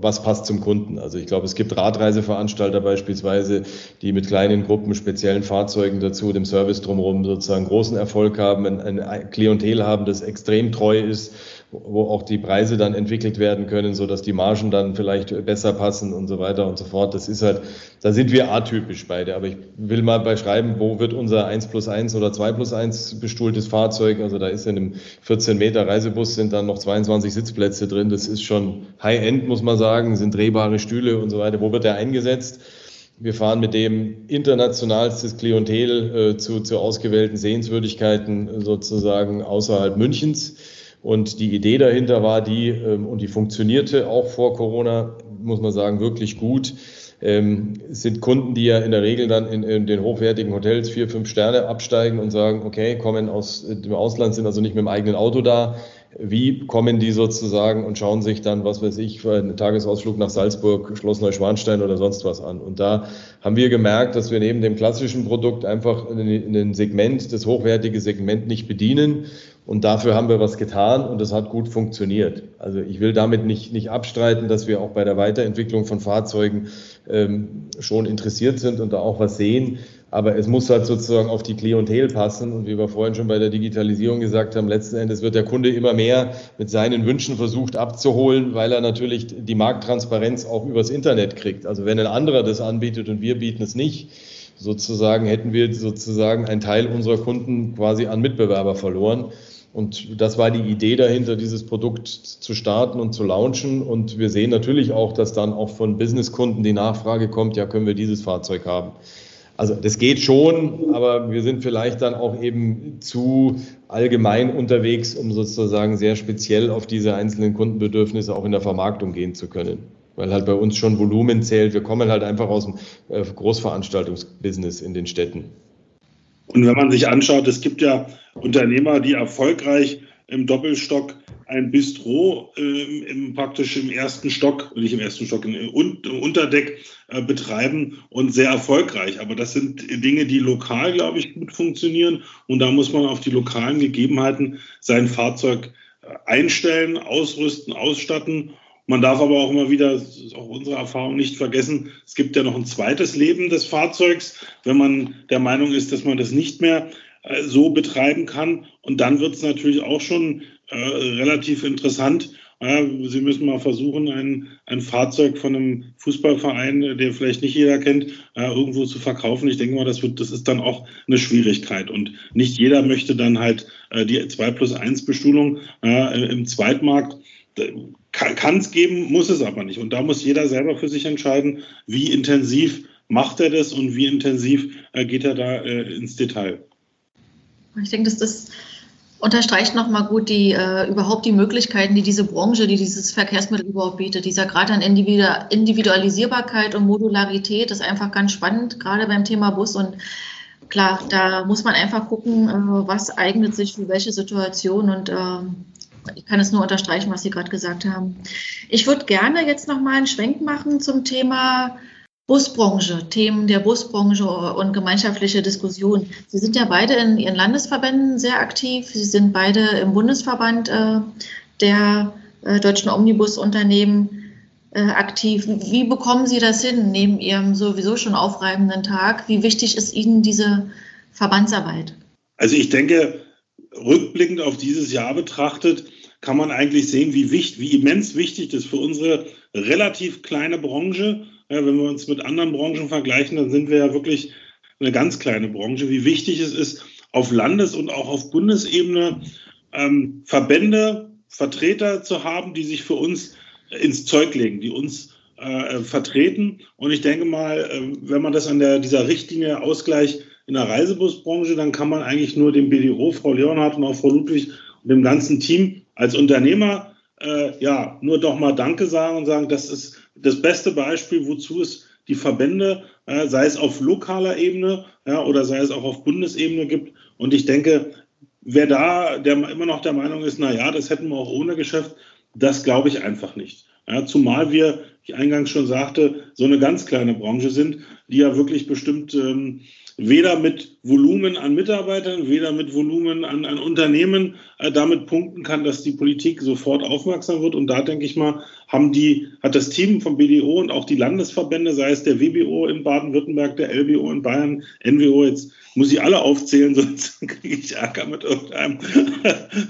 was passt zum Kunden. Also ich glaube, es gibt Radreiseveranstalter beispielsweise, die mit kleinen Gruppen, speziellen Fahrzeugen dazu, dem Service drumherum sozusagen großen Erfolg haben, ein, ein Klientel haben, das extrem treu ist wo auch die Preise dann entwickelt werden können, so dass die Margen dann vielleicht besser passen und so weiter und so fort. Das ist halt, da sind wir atypisch beide. Aber ich will mal beschreiben, wo wird unser 1 plus 1 oder 2 plus 1 bestuhltes Fahrzeug? Also da ist in einem 14 Meter Reisebus sind dann noch 22 Sitzplätze drin. Das ist schon High-End, muss man sagen, sind drehbare Stühle und so weiter. Wo wird der eingesetzt? Wir fahren mit dem internationalstes Klientel äh, zu, zu ausgewählten Sehenswürdigkeiten sozusagen außerhalb Münchens. Und die Idee dahinter war die, ähm, und die funktionierte auch vor Corona, muss man sagen, wirklich gut. Ähm, es sind Kunden, die ja in der Regel dann in, in, den hochwertigen Hotels vier, fünf Sterne absteigen und sagen, okay, kommen aus dem Ausland, sind also nicht mit dem eigenen Auto da, wie kommen die sozusagen und schauen sich dann, was weiß ich, für einen Tagesausflug nach Salzburg, Schloss Neuschwanstein oder sonst was an. Und da haben wir gemerkt, dass wir neben dem klassischen Produkt einfach ein Segment, das hochwertige Segment nicht bedienen. Und dafür haben wir was getan und das hat gut funktioniert. Also ich will damit nicht, nicht abstreiten, dass wir auch bei der Weiterentwicklung von Fahrzeugen ähm, schon interessiert sind und da auch was sehen. Aber es muss halt sozusagen auf die Klientel passen. Und wie wir vorhin schon bei der Digitalisierung gesagt haben, letzten Endes wird der Kunde immer mehr mit seinen Wünschen versucht abzuholen, weil er natürlich die Markttransparenz auch übers Internet kriegt. Also wenn ein anderer das anbietet und wir bieten es nicht, sozusagen hätten wir sozusagen einen Teil unserer Kunden quasi an Mitbewerber verloren. Und das war die Idee dahinter, dieses Produkt zu starten und zu launchen. Und wir sehen natürlich auch, dass dann auch von Businesskunden die Nachfrage kommt, ja, können wir dieses Fahrzeug haben. Also das geht schon, aber wir sind vielleicht dann auch eben zu allgemein unterwegs, um sozusagen sehr speziell auf diese einzelnen Kundenbedürfnisse auch in der Vermarktung gehen zu können. Weil halt bei uns schon Volumen zählt. Wir kommen halt einfach aus dem äh, Großveranstaltungsbusiness in den Städten. Und wenn man sich anschaut, es gibt ja Unternehmer, die erfolgreich im Doppelstock ein Bistro äh, im, praktisch im ersten Stock, nicht im ersten Stock, im, im Unterdeck äh, betreiben und sehr erfolgreich. Aber das sind Dinge, die lokal, glaube ich, gut funktionieren. Und da muss man auf die lokalen Gegebenheiten sein Fahrzeug äh, einstellen, ausrüsten, ausstatten. Man darf aber auch immer wieder, das ist auch unsere Erfahrung, nicht vergessen, es gibt ja noch ein zweites Leben des Fahrzeugs, wenn man der Meinung ist, dass man das nicht mehr äh, so betreiben kann. Und dann wird es natürlich auch schon äh, relativ interessant. Ja, Sie müssen mal versuchen, ein, ein Fahrzeug von einem Fußballverein, der vielleicht nicht jeder kennt, äh, irgendwo zu verkaufen. Ich denke mal, das, wird, das ist dann auch eine Schwierigkeit. Und nicht jeder möchte dann halt äh, die 2 plus 1 Bestuhlung äh, im Zweitmarkt. Kann es geben, muss es aber nicht. Und da muss jeder selber für sich entscheiden, wie intensiv macht er das und wie intensiv äh, geht er da äh, ins Detail. Ich denke, dass das unterstreicht nochmal gut die äh, überhaupt die Möglichkeiten, die diese Branche, die dieses Verkehrsmittel überhaupt bietet. Dieser Grad an Individualisierbarkeit und Modularität ist einfach ganz spannend, gerade beim Thema Bus. Und klar, da muss man einfach gucken, äh, was eignet sich für welche Situation. Und äh, ich kann es nur unterstreichen, was Sie gerade gesagt haben. Ich würde gerne jetzt nochmal einen Schwenk machen zum Thema Busbranche, Themen der Busbranche und gemeinschaftliche Diskussionen. Sie sind ja beide in Ihren Landesverbänden sehr aktiv. Sie sind beide im Bundesverband äh, der äh, deutschen Omnibusunternehmen äh, aktiv. Wie bekommen Sie das hin neben Ihrem sowieso schon aufreibenden Tag? Wie wichtig ist Ihnen diese Verbandsarbeit? Also ich denke, rückblickend auf dieses Jahr betrachtet, kann man eigentlich sehen, wie, wichtig, wie immens wichtig das für unsere relativ kleine Branche ja, wenn wir uns mit anderen Branchen vergleichen, dann sind wir ja wirklich eine ganz kleine Branche. Wie wichtig es ist, auf Landes- und auch auf Bundesebene ähm, Verbände, Vertreter zu haben, die sich für uns ins Zeug legen, die uns äh, vertreten. Und ich denke mal, äh, wenn man das an der, dieser Richtlinie Ausgleich in der Reisebusbranche, dann kann man eigentlich nur dem BDO, Frau Leonhardt und auch Frau Ludwig und dem ganzen Team als Unternehmer äh, ja, nur doch mal Danke sagen und sagen, das ist das beste Beispiel, wozu es die Verbände, äh, sei es auf lokaler Ebene ja, oder sei es auch auf Bundesebene gibt. Und ich denke, wer da der immer noch der Meinung ist, na ja, das hätten wir auch ohne Geschäft, das glaube ich einfach nicht. Ja, zumal wir, ich eingangs schon sagte, so eine ganz kleine Branche sind, die ja wirklich bestimmt ähm, weder mit Volumen an Mitarbeitern, weder mit Volumen an, an Unternehmen äh, damit punkten kann, dass die Politik sofort aufmerksam wird. Und da denke ich mal, haben die, hat das Team vom BDO und auch die Landesverbände, sei es der WBO in Baden-Württemberg, der LBO in Bayern, NWO, jetzt muss ich alle aufzählen, sonst kriege ich Ärger mit irgendeinem.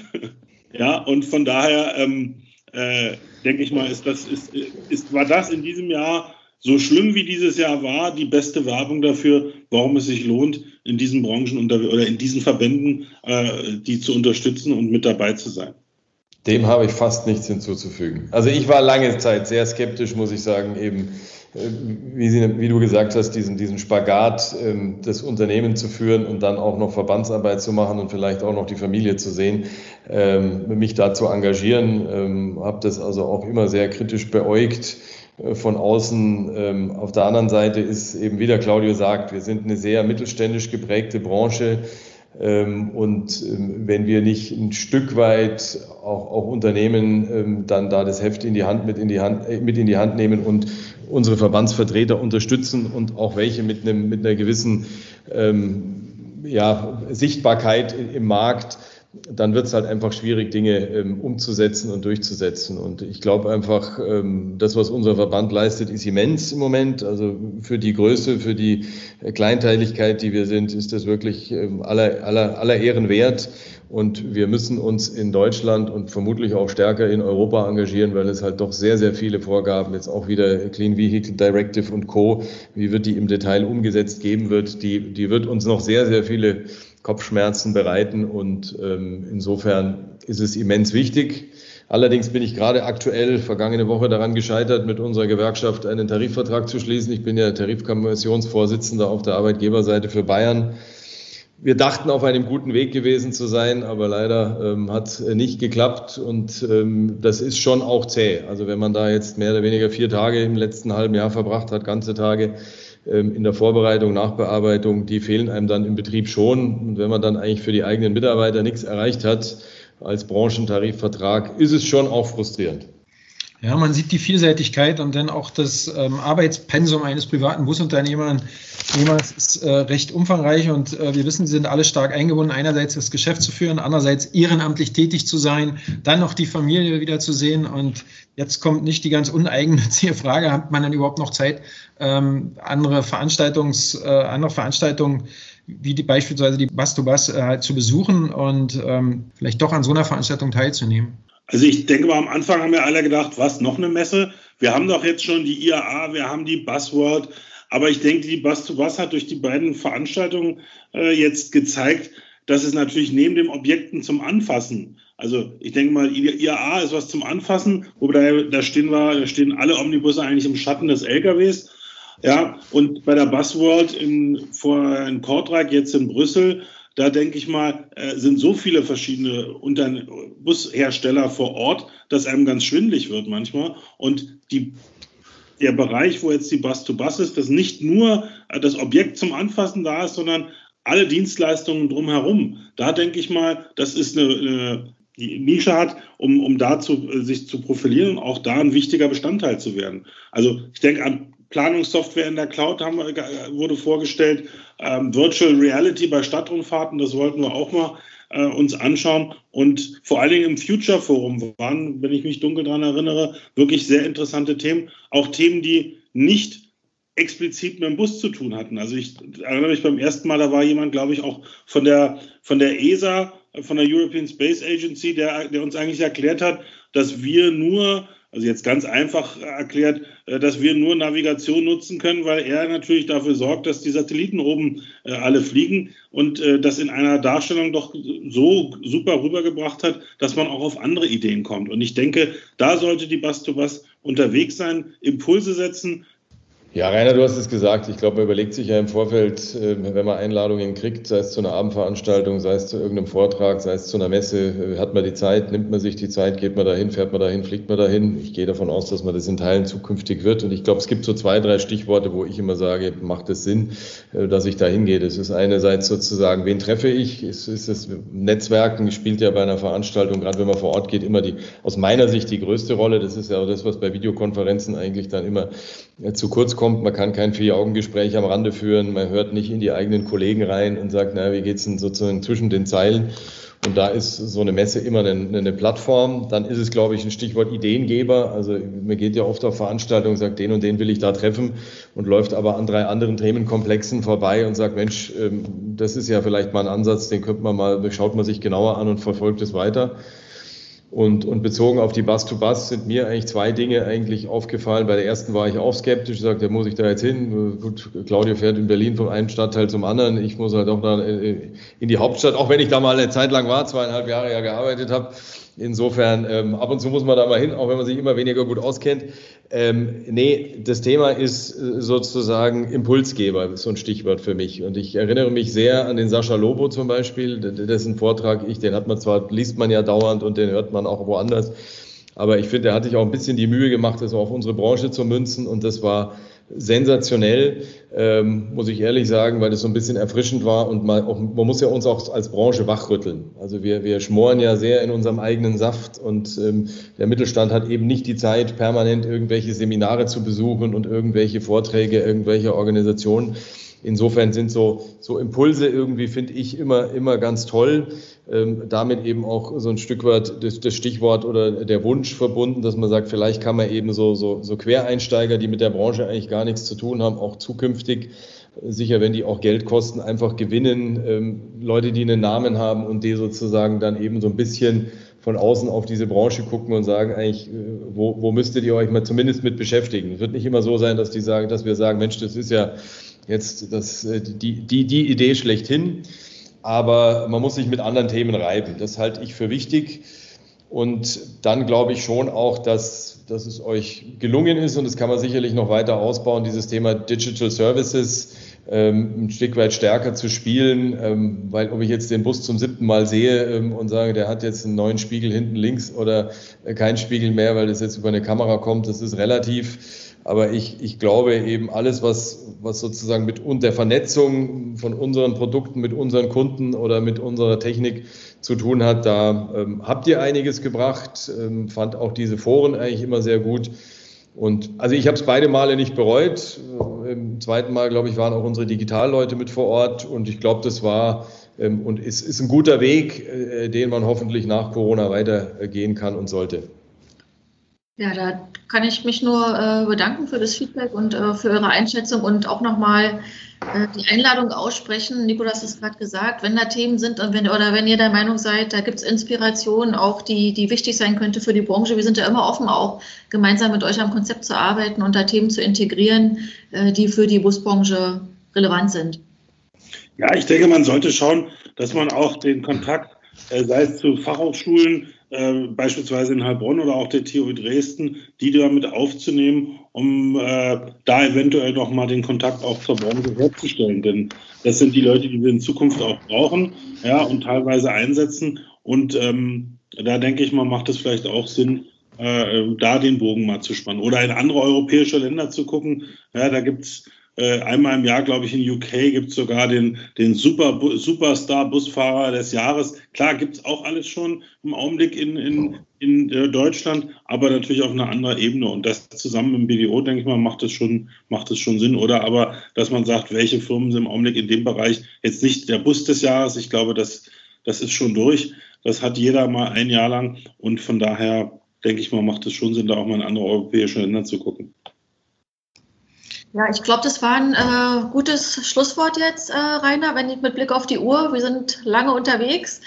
ja, und von daher ähm, äh, denke ich mal, ist das, ist, ist, war das in diesem Jahr so schlimm wie dieses Jahr war, die beste Werbung dafür, warum es sich lohnt, in diesen Branchen oder in diesen Verbänden äh, die zu unterstützen und mit dabei zu sein. Dem habe ich fast nichts hinzuzufügen. Also ich war lange Zeit sehr skeptisch, muss ich sagen, eben äh, wie, Sie, wie, du gesagt hast, diesen, diesen Spagat ähm, des Unternehmens zu führen und dann auch noch Verbandsarbeit zu machen und vielleicht auch noch die Familie zu sehen, ähm, mich da zu engagieren. Ähm, habe das also auch immer sehr kritisch beäugt von außen. Ähm, auf der anderen Seite ist eben, wie der Claudio sagt, wir sind eine sehr mittelständisch geprägte Branche. Ähm, und ähm, wenn wir nicht ein Stück weit auch, auch Unternehmen dann da das Heft in die Hand mit in die Hand äh, mit in die Hand nehmen und unsere Verbandsvertreter unterstützen und auch welche mit einem mit einer gewissen ähm, ja, Sichtbarkeit im Markt dann wird es halt einfach schwierig, Dinge ähm, umzusetzen und durchzusetzen. Und ich glaube einfach, ähm, das, was unser Verband leistet, ist immens im Moment. Also für die Größe, für die Kleinteiligkeit, die wir sind, ist das wirklich ähm, aller, aller, aller Ehren wert. Und wir müssen uns in Deutschland und vermutlich auch stärker in Europa engagieren, weil es halt doch sehr, sehr viele Vorgaben, jetzt auch wieder Clean Vehicle Directive und Co., wie wird die im Detail umgesetzt geben wird, die, die wird uns noch sehr, sehr viele Kopfschmerzen bereiten und ähm, insofern ist es immens wichtig. Allerdings bin ich gerade aktuell vergangene Woche daran gescheitert, mit unserer Gewerkschaft einen Tarifvertrag zu schließen. Ich bin ja Tarifkommissionsvorsitzender auf der Arbeitgeberseite für Bayern. Wir dachten, auf einem guten Weg gewesen zu sein, aber leider ähm, hat nicht geklappt und ähm, das ist schon auch zäh. Also wenn man da jetzt mehr oder weniger vier Tage im letzten halben Jahr verbracht hat, ganze Tage, in der Vorbereitung, Nachbearbeitung, die fehlen einem dann im Betrieb schon. Und wenn man dann eigentlich für die eigenen Mitarbeiter nichts erreicht hat als Branchentarifvertrag, ist es schon auch frustrierend. Ja, man sieht die Vielseitigkeit und dann auch das ähm, Arbeitspensum eines privaten Busunternehmers ist äh, recht umfangreich und äh, wir wissen, sie sind alle stark eingebunden, einerseits das Geschäft zu führen, andererseits ehrenamtlich tätig zu sein, dann noch die Familie wieder zu sehen. Und jetzt kommt nicht die ganz uneigennützige Frage, hat man dann überhaupt noch Zeit, ähm, andere Veranstaltungs, äh, andere Veranstaltungen wie die, beispielsweise die Bus-to-Bus äh, halt zu besuchen und ähm, vielleicht doch an so einer Veranstaltung teilzunehmen? Also ich denke mal, am Anfang haben wir alle gedacht, was, noch eine Messe? Wir haben doch jetzt schon die IAA, wir haben die Buzzword. Aber ich denke, die Bus to Bus hat durch die beiden Veranstaltungen äh, jetzt gezeigt, dass es natürlich neben dem Objekten zum Anfassen, also ich denke mal, IAA ist was zum Anfassen, wobei da stehen wir, da stehen alle Omnibusse eigentlich im Schatten des LKWs. Ja, und bei der Busworld in, vor, in Kortrijk, jetzt in Brüssel, da denke ich mal, äh, sind so viele verschiedene Unter Bushersteller vor Ort, dass einem ganz schwindlig wird manchmal. Und die, der Bereich, wo jetzt die Bus-to-Bus ist, dass nicht nur äh, das Objekt zum Anfassen da ist, sondern alle Dienstleistungen drumherum. Da denke ich mal, das ist eine, eine die Nische hat, um, um da zu, äh, sich zu profilieren und auch da ein wichtiger Bestandteil zu werden. Also ich denke an Planungssoftware in der Cloud haben, wurde vorgestellt, ähm, Virtual Reality bei Stadtrundfahrten, das wollten wir auch mal äh, uns anschauen. Und vor allen Dingen im Future Forum waren, wenn ich mich dunkel daran erinnere, wirklich sehr interessante Themen. Auch Themen, die nicht explizit mit dem Bus zu tun hatten. Also ich erinnere mich beim ersten Mal, da war jemand, glaube ich, auch von der, von der ESA, von der European Space Agency, der, der uns eigentlich erklärt hat, dass wir nur also jetzt ganz einfach erklärt, äh, dass wir nur Navigation nutzen können, weil er natürlich dafür sorgt, dass die Satelliten oben äh, alle fliegen und äh, das in einer Darstellung doch so super rübergebracht hat, dass man auch auf andere Ideen kommt. Und ich denke, da sollte die Bus-to-Bus unterwegs sein, Impulse setzen, Ja, Rainer, du hast es gesagt. Ich glaube, man überlegt sich ja im Vorfeld, äh, wenn man Einladungen kriegt, sei es zu einer Abendveranstaltung, sei es zu irgendeinem Vortrag, sei es zu einer Messe, äh, hat man die Zeit, nimmt man sich die Zeit, geht man dahin, fährt man dahin, fliegt man dahin. Ich gehe davon aus, dass man das in Teilen zukünftig wird. Und ich glaube, es gibt so zwei, drei Stichworte, wo ich immer sage, macht es Sinn, äh, dass ich da hingehe. Das ist einerseits sozusagen, wen treffe ich? Es ist das Netzwerken spielt ja bei einer Veranstaltung, gerade wenn man vor Ort geht, immer die, aus meiner Sicht die größte Rolle. Das ist ja auch das, was bei Videokonferenzen eigentlich dann immer zu kurz kommt. Man kann kein Vier-Augen-Gespräch am Rande führen, man hört nicht in die eigenen Kollegen rein und sagt, na, wie geht's denn sozusagen zwischen den Zeilen? Und da ist so eine Messe immer eine, eine Plattform. Dann ist es, glaube ich, ein Stichwort Ideengeber. Also man geht ja oft auf Veranstaltungen, sagt, den und den will ich da treffen und läuft aber an drei anderen Themenkomplexen vorbei und sagt, Mensch, ähm, das ist ja vielleicht mal ein Ansatz, den könnte man mal, schaut man sich genauer an und verfolgt es weiter. Und, und bezogen auf die Bus-to-Bus sind mir eigentlich zwei Dinge eigentlich aufgefallen. Bei der ersten war ich auch skeptisch, sagte, muss ich da jetzt hin? Gut, Claudia fährt in Berlin vom einen Stadtteil zum anderen. Ich muss halt auch da äh, in die Hauptstadt, auch wenn ich da mal eine Zeit lang war, zweieinhalb Jahre ja gearbeitet habe. Insofern, ähm, ab und zu muss man da mal hin, auch wenn man sich immer weniger gut auskennt. Ähm, nee, das Thema ist äh, sozusagen Impulsgeber, ist so ein Stichwort für mich. Und ich erinnere mich sehr an den Sascha Lobo zum Beispiel, dessen Vortrag ich, den hat man zwar, liest man ja dauernd und den hört man auch woanders. Aber ich finde, er hat sich auch ein bisschen die Mühe gemacht, das auf unsere Branche zu münzen. Und das war sensationell, ähm, muss ich ehrlich sagen, weil das so ein bisschen erfrischend war und mal auch, man muss ja uns auch als Branche wachrütteln. Also wir, wir schmoren ja sehr in unserem eigenen Saft und ähm, der Mittelstand hat eben nicht die Zeit, permanent irgendwelche Seminare zu besuchen und irgendwelche Vorträge, irgendwelche Organisationen. Insofern sind so, so Impulse irgendwie, finde ich, immer, immer ganz toll. Ähm, damit eben auch so ein Stück weit das, das, Stichwort oder der Wunsch verbunden, dass man sagt, vielleicht kann man eben so, so, so Quereinsteiger, die mit der Branche eigentlich gar nichts zu tun haben, auch zukünftig sicher, wenn die auch Geld kosten, einfach gewinnen. Ähm, Leute, die einen Namen haben und die sozusagen dann eben so ein bisschen von außen auf diese Branche gucken und sagen eigentlich, äh, wo, wo müsstet ihr euch mal zumindest mit beschäftigen? Es wird nicht immer so sein, dass die sagen, dass wir sagen, Mensch, das ist ja jetzt das, äh, die, die, die Idee schlechthin aber man muss sich mit anderen Themen reiben. Das halte ich für wichtig. Und dann glaube ich schon auch, dass, dass es euch gelungen ist und das kann man sicherlich noch weiter ausbauen, dieses Thema Digital Services ähm, ein Stück weit stärker zu spielen, ähm, weil ob ich jetzt den Bus zum siebten Mal sehe ähm, und sage, der hat jetzt einen neuen Spiegel hinten links oder äh, keinen Spiegel mehr, weil das jetzt über eine Kamera kommt, das ist relativ. Aber ich, ich glaube eben alles, was, was sozusagen mit der Vernetzung von unseren Produkten mit unseren Kunden oder mit unserer Technik zu tun hat, da ähm, habt ihr einiges gebracht. Ähm, fand auch diese Foren eigentlich immer sehr gut. Und also ich habe es beide Male nicht bereut. Im zweiten Mal, glaube ich, waren auch unsere Digitalleute mit vor Ort. Und ich glaube, das war ähm, und ist, ist ein guter Weg, äh, den man hoffentlich nach Corona weitergehen kann und sollte. Ja, da kann ich mich nur äh, bedanken für das Feedback und äh, für Ihre Einschätzung und auch nochmal äh, die Einladung aussprechen. Nikolas es gerade gesagt, wenn da Themen sind und wenn, oder wenn ihr der Meinung seid, da gibt es Inspirationen auch, die, die wichtig sein könnte für die Branche. Wir sind ja immer offen, auch gemeinsam mit euch am Konzept zu arbeiten und da Themen zu integrieren, äh, die für die Busbranche relevant sind. Ja, ich denke, man sollte schauen, dass man auch den Kontakt, äh, sei es zu Fachhochschulen, äh, beispielsweise in Heilbronn oder auch der TU Dresden, die damit aufzunehmen, um äh, da eventuell nochmal den Kontakt auch zur Branche herzustellen. Denn das sind die Leute, die wir in Zukunft auch brauchen ja, und teilweise einsetzen. Und ähm, da denke ich mal, macht es vielleicht auch Sinn, äh, da den Bogen mal zu spannen. Oder in andere europäische Länder zu gucken. Ja, da gibt's äh, einmal im Jahr, glaube ich, in UK gibt es sogar den, den Super, Superstar-Busfahrer des Jahres. Klar, gibt es auch alles schon im Augenblick in, in, in äh, Deutschland, aber natürlich auf einer anderen Ebene. Und das zusammen im BDO, denke ich mal, macht es schon, schon Sinn. Oder aber, dass man sagt, welche Firmen sind im Augenblick in dem Bereich jetzt nicht der Bus des Jahres. Ich glaube, das, das ist schon durch. Das hat jeder mal ein Jahr lang. Und von daher, denke ich mal, macht es schon Sinn, da auch mal in andere europäische Länder zu gucken. Ja, ich glaube, das war ein äh, gutes Schlusswort jetzt, äh, Rainer, wenn ich mit Blick auf die Uhr, wir sind lange unterwegs.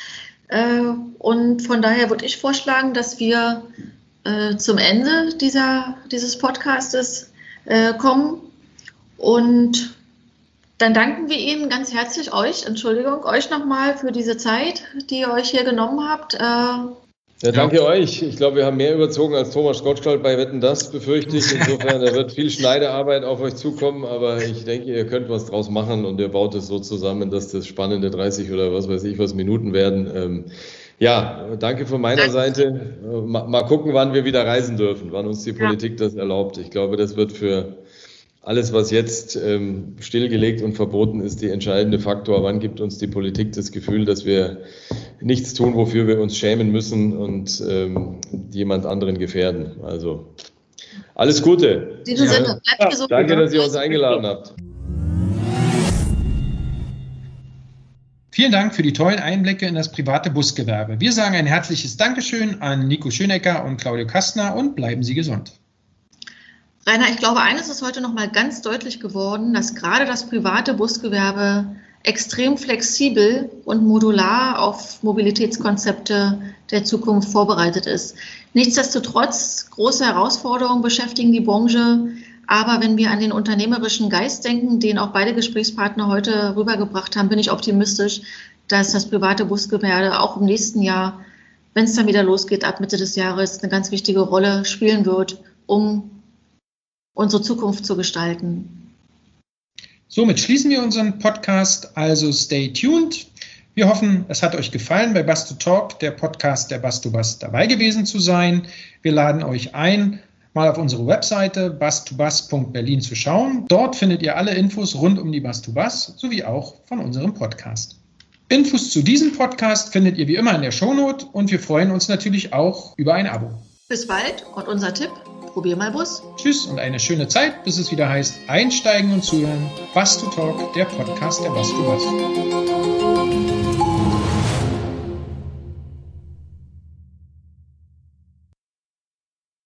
Äh, und von daher würde ich vorschlagen, dass wir äh, zum Ende dieser, dieses Podcastes äh, kommen. Und dann danken wir Ihnen ganz herzlich euch, Entschuldigung, euch nochmal für diese Zeit, die ihr euch hier genommen habt. Äh, Ja, danke ja. euch. Ich glaube, wir haben mehr überzogen als Thomas Gottschalk bei Wetten Das, befürchte ich. Insofern, da wird viel Schneidearbeit auf euch zukommen, aber ich denke, ihr könnt was draus machen und ihr baut es so zusammen, dass das spannende 30 oder was weiß ich was Minuten werden. Ähm, ja, danke von meiner Seite. Mal, mal, gucken, wann wir wieder reisen dürfen, wann uns die Politik das erlaubt. Ich glaube, das wird für alles, was jetzt ähm, stillgelegt und verboten ist, der entscheidende Faktor. Wann gibt uns die Politik das Gefühl, dass wir nichts tun, wofür wir uns schämen müssen und ähm, jemand anderen gefährden? Also alles Gute. Sinne, bleibt gesund. Danke, dass ihr uns eingeladen habt. Vielen Dank für die tollen Einblicke in das private Busgewerbe. Wir sagen ein herzliches Dankeschön an Nico Schönecker und Claudio Kastner und bleiben Sie gesund. Rainer, ich glaube, eines ist heute noch mal ganz deutlich geworden, dass gerade das private Busgewerbe extrem flexibel und modular auf Mobilitätskonzepte der Zukunft vorbereitet ist. Nichtsdestotrotz, große Herausforderungen beschäftigen die Branche. Aber wenn wir an den unternehmerischen Geist denken, den auch beide Gesprächspartner heute rübergebracht haben, bin ich optimistisch, dass das private Busgewerbe auch im nächsten Jahr, wenn es dann wieder losgeht, ab Mitte des Jahres, eine ganz wichtige Rolle spielen wird, um unsere Zukunft zu gestalten. Somit schließen wir unseren Podcast, also stay tuned. Wir hoffen, es hat euch gefallen, bei Bus Talk, der Podcast der Bus Bus, dabei gewesen zu sein. Wir laden euch ein, mal auf unsere Webseite bus2bus.berlin zu schauen. Dort findet ihr alle Infos rund um die Bus Bus sowie auch von unserem Podcast. Infos zu diesem Podcast findet ihr wie immer in der Shownote und wir freuen uns natürlich auch über ein Abo. Bis bald und unser Tipp, Probier mal Bus. Tschüss und eine schöne Zeit, bis es wieder heißt, einsteigen und zuhören. Bus to Talk, der Podcast der Bus to Bus.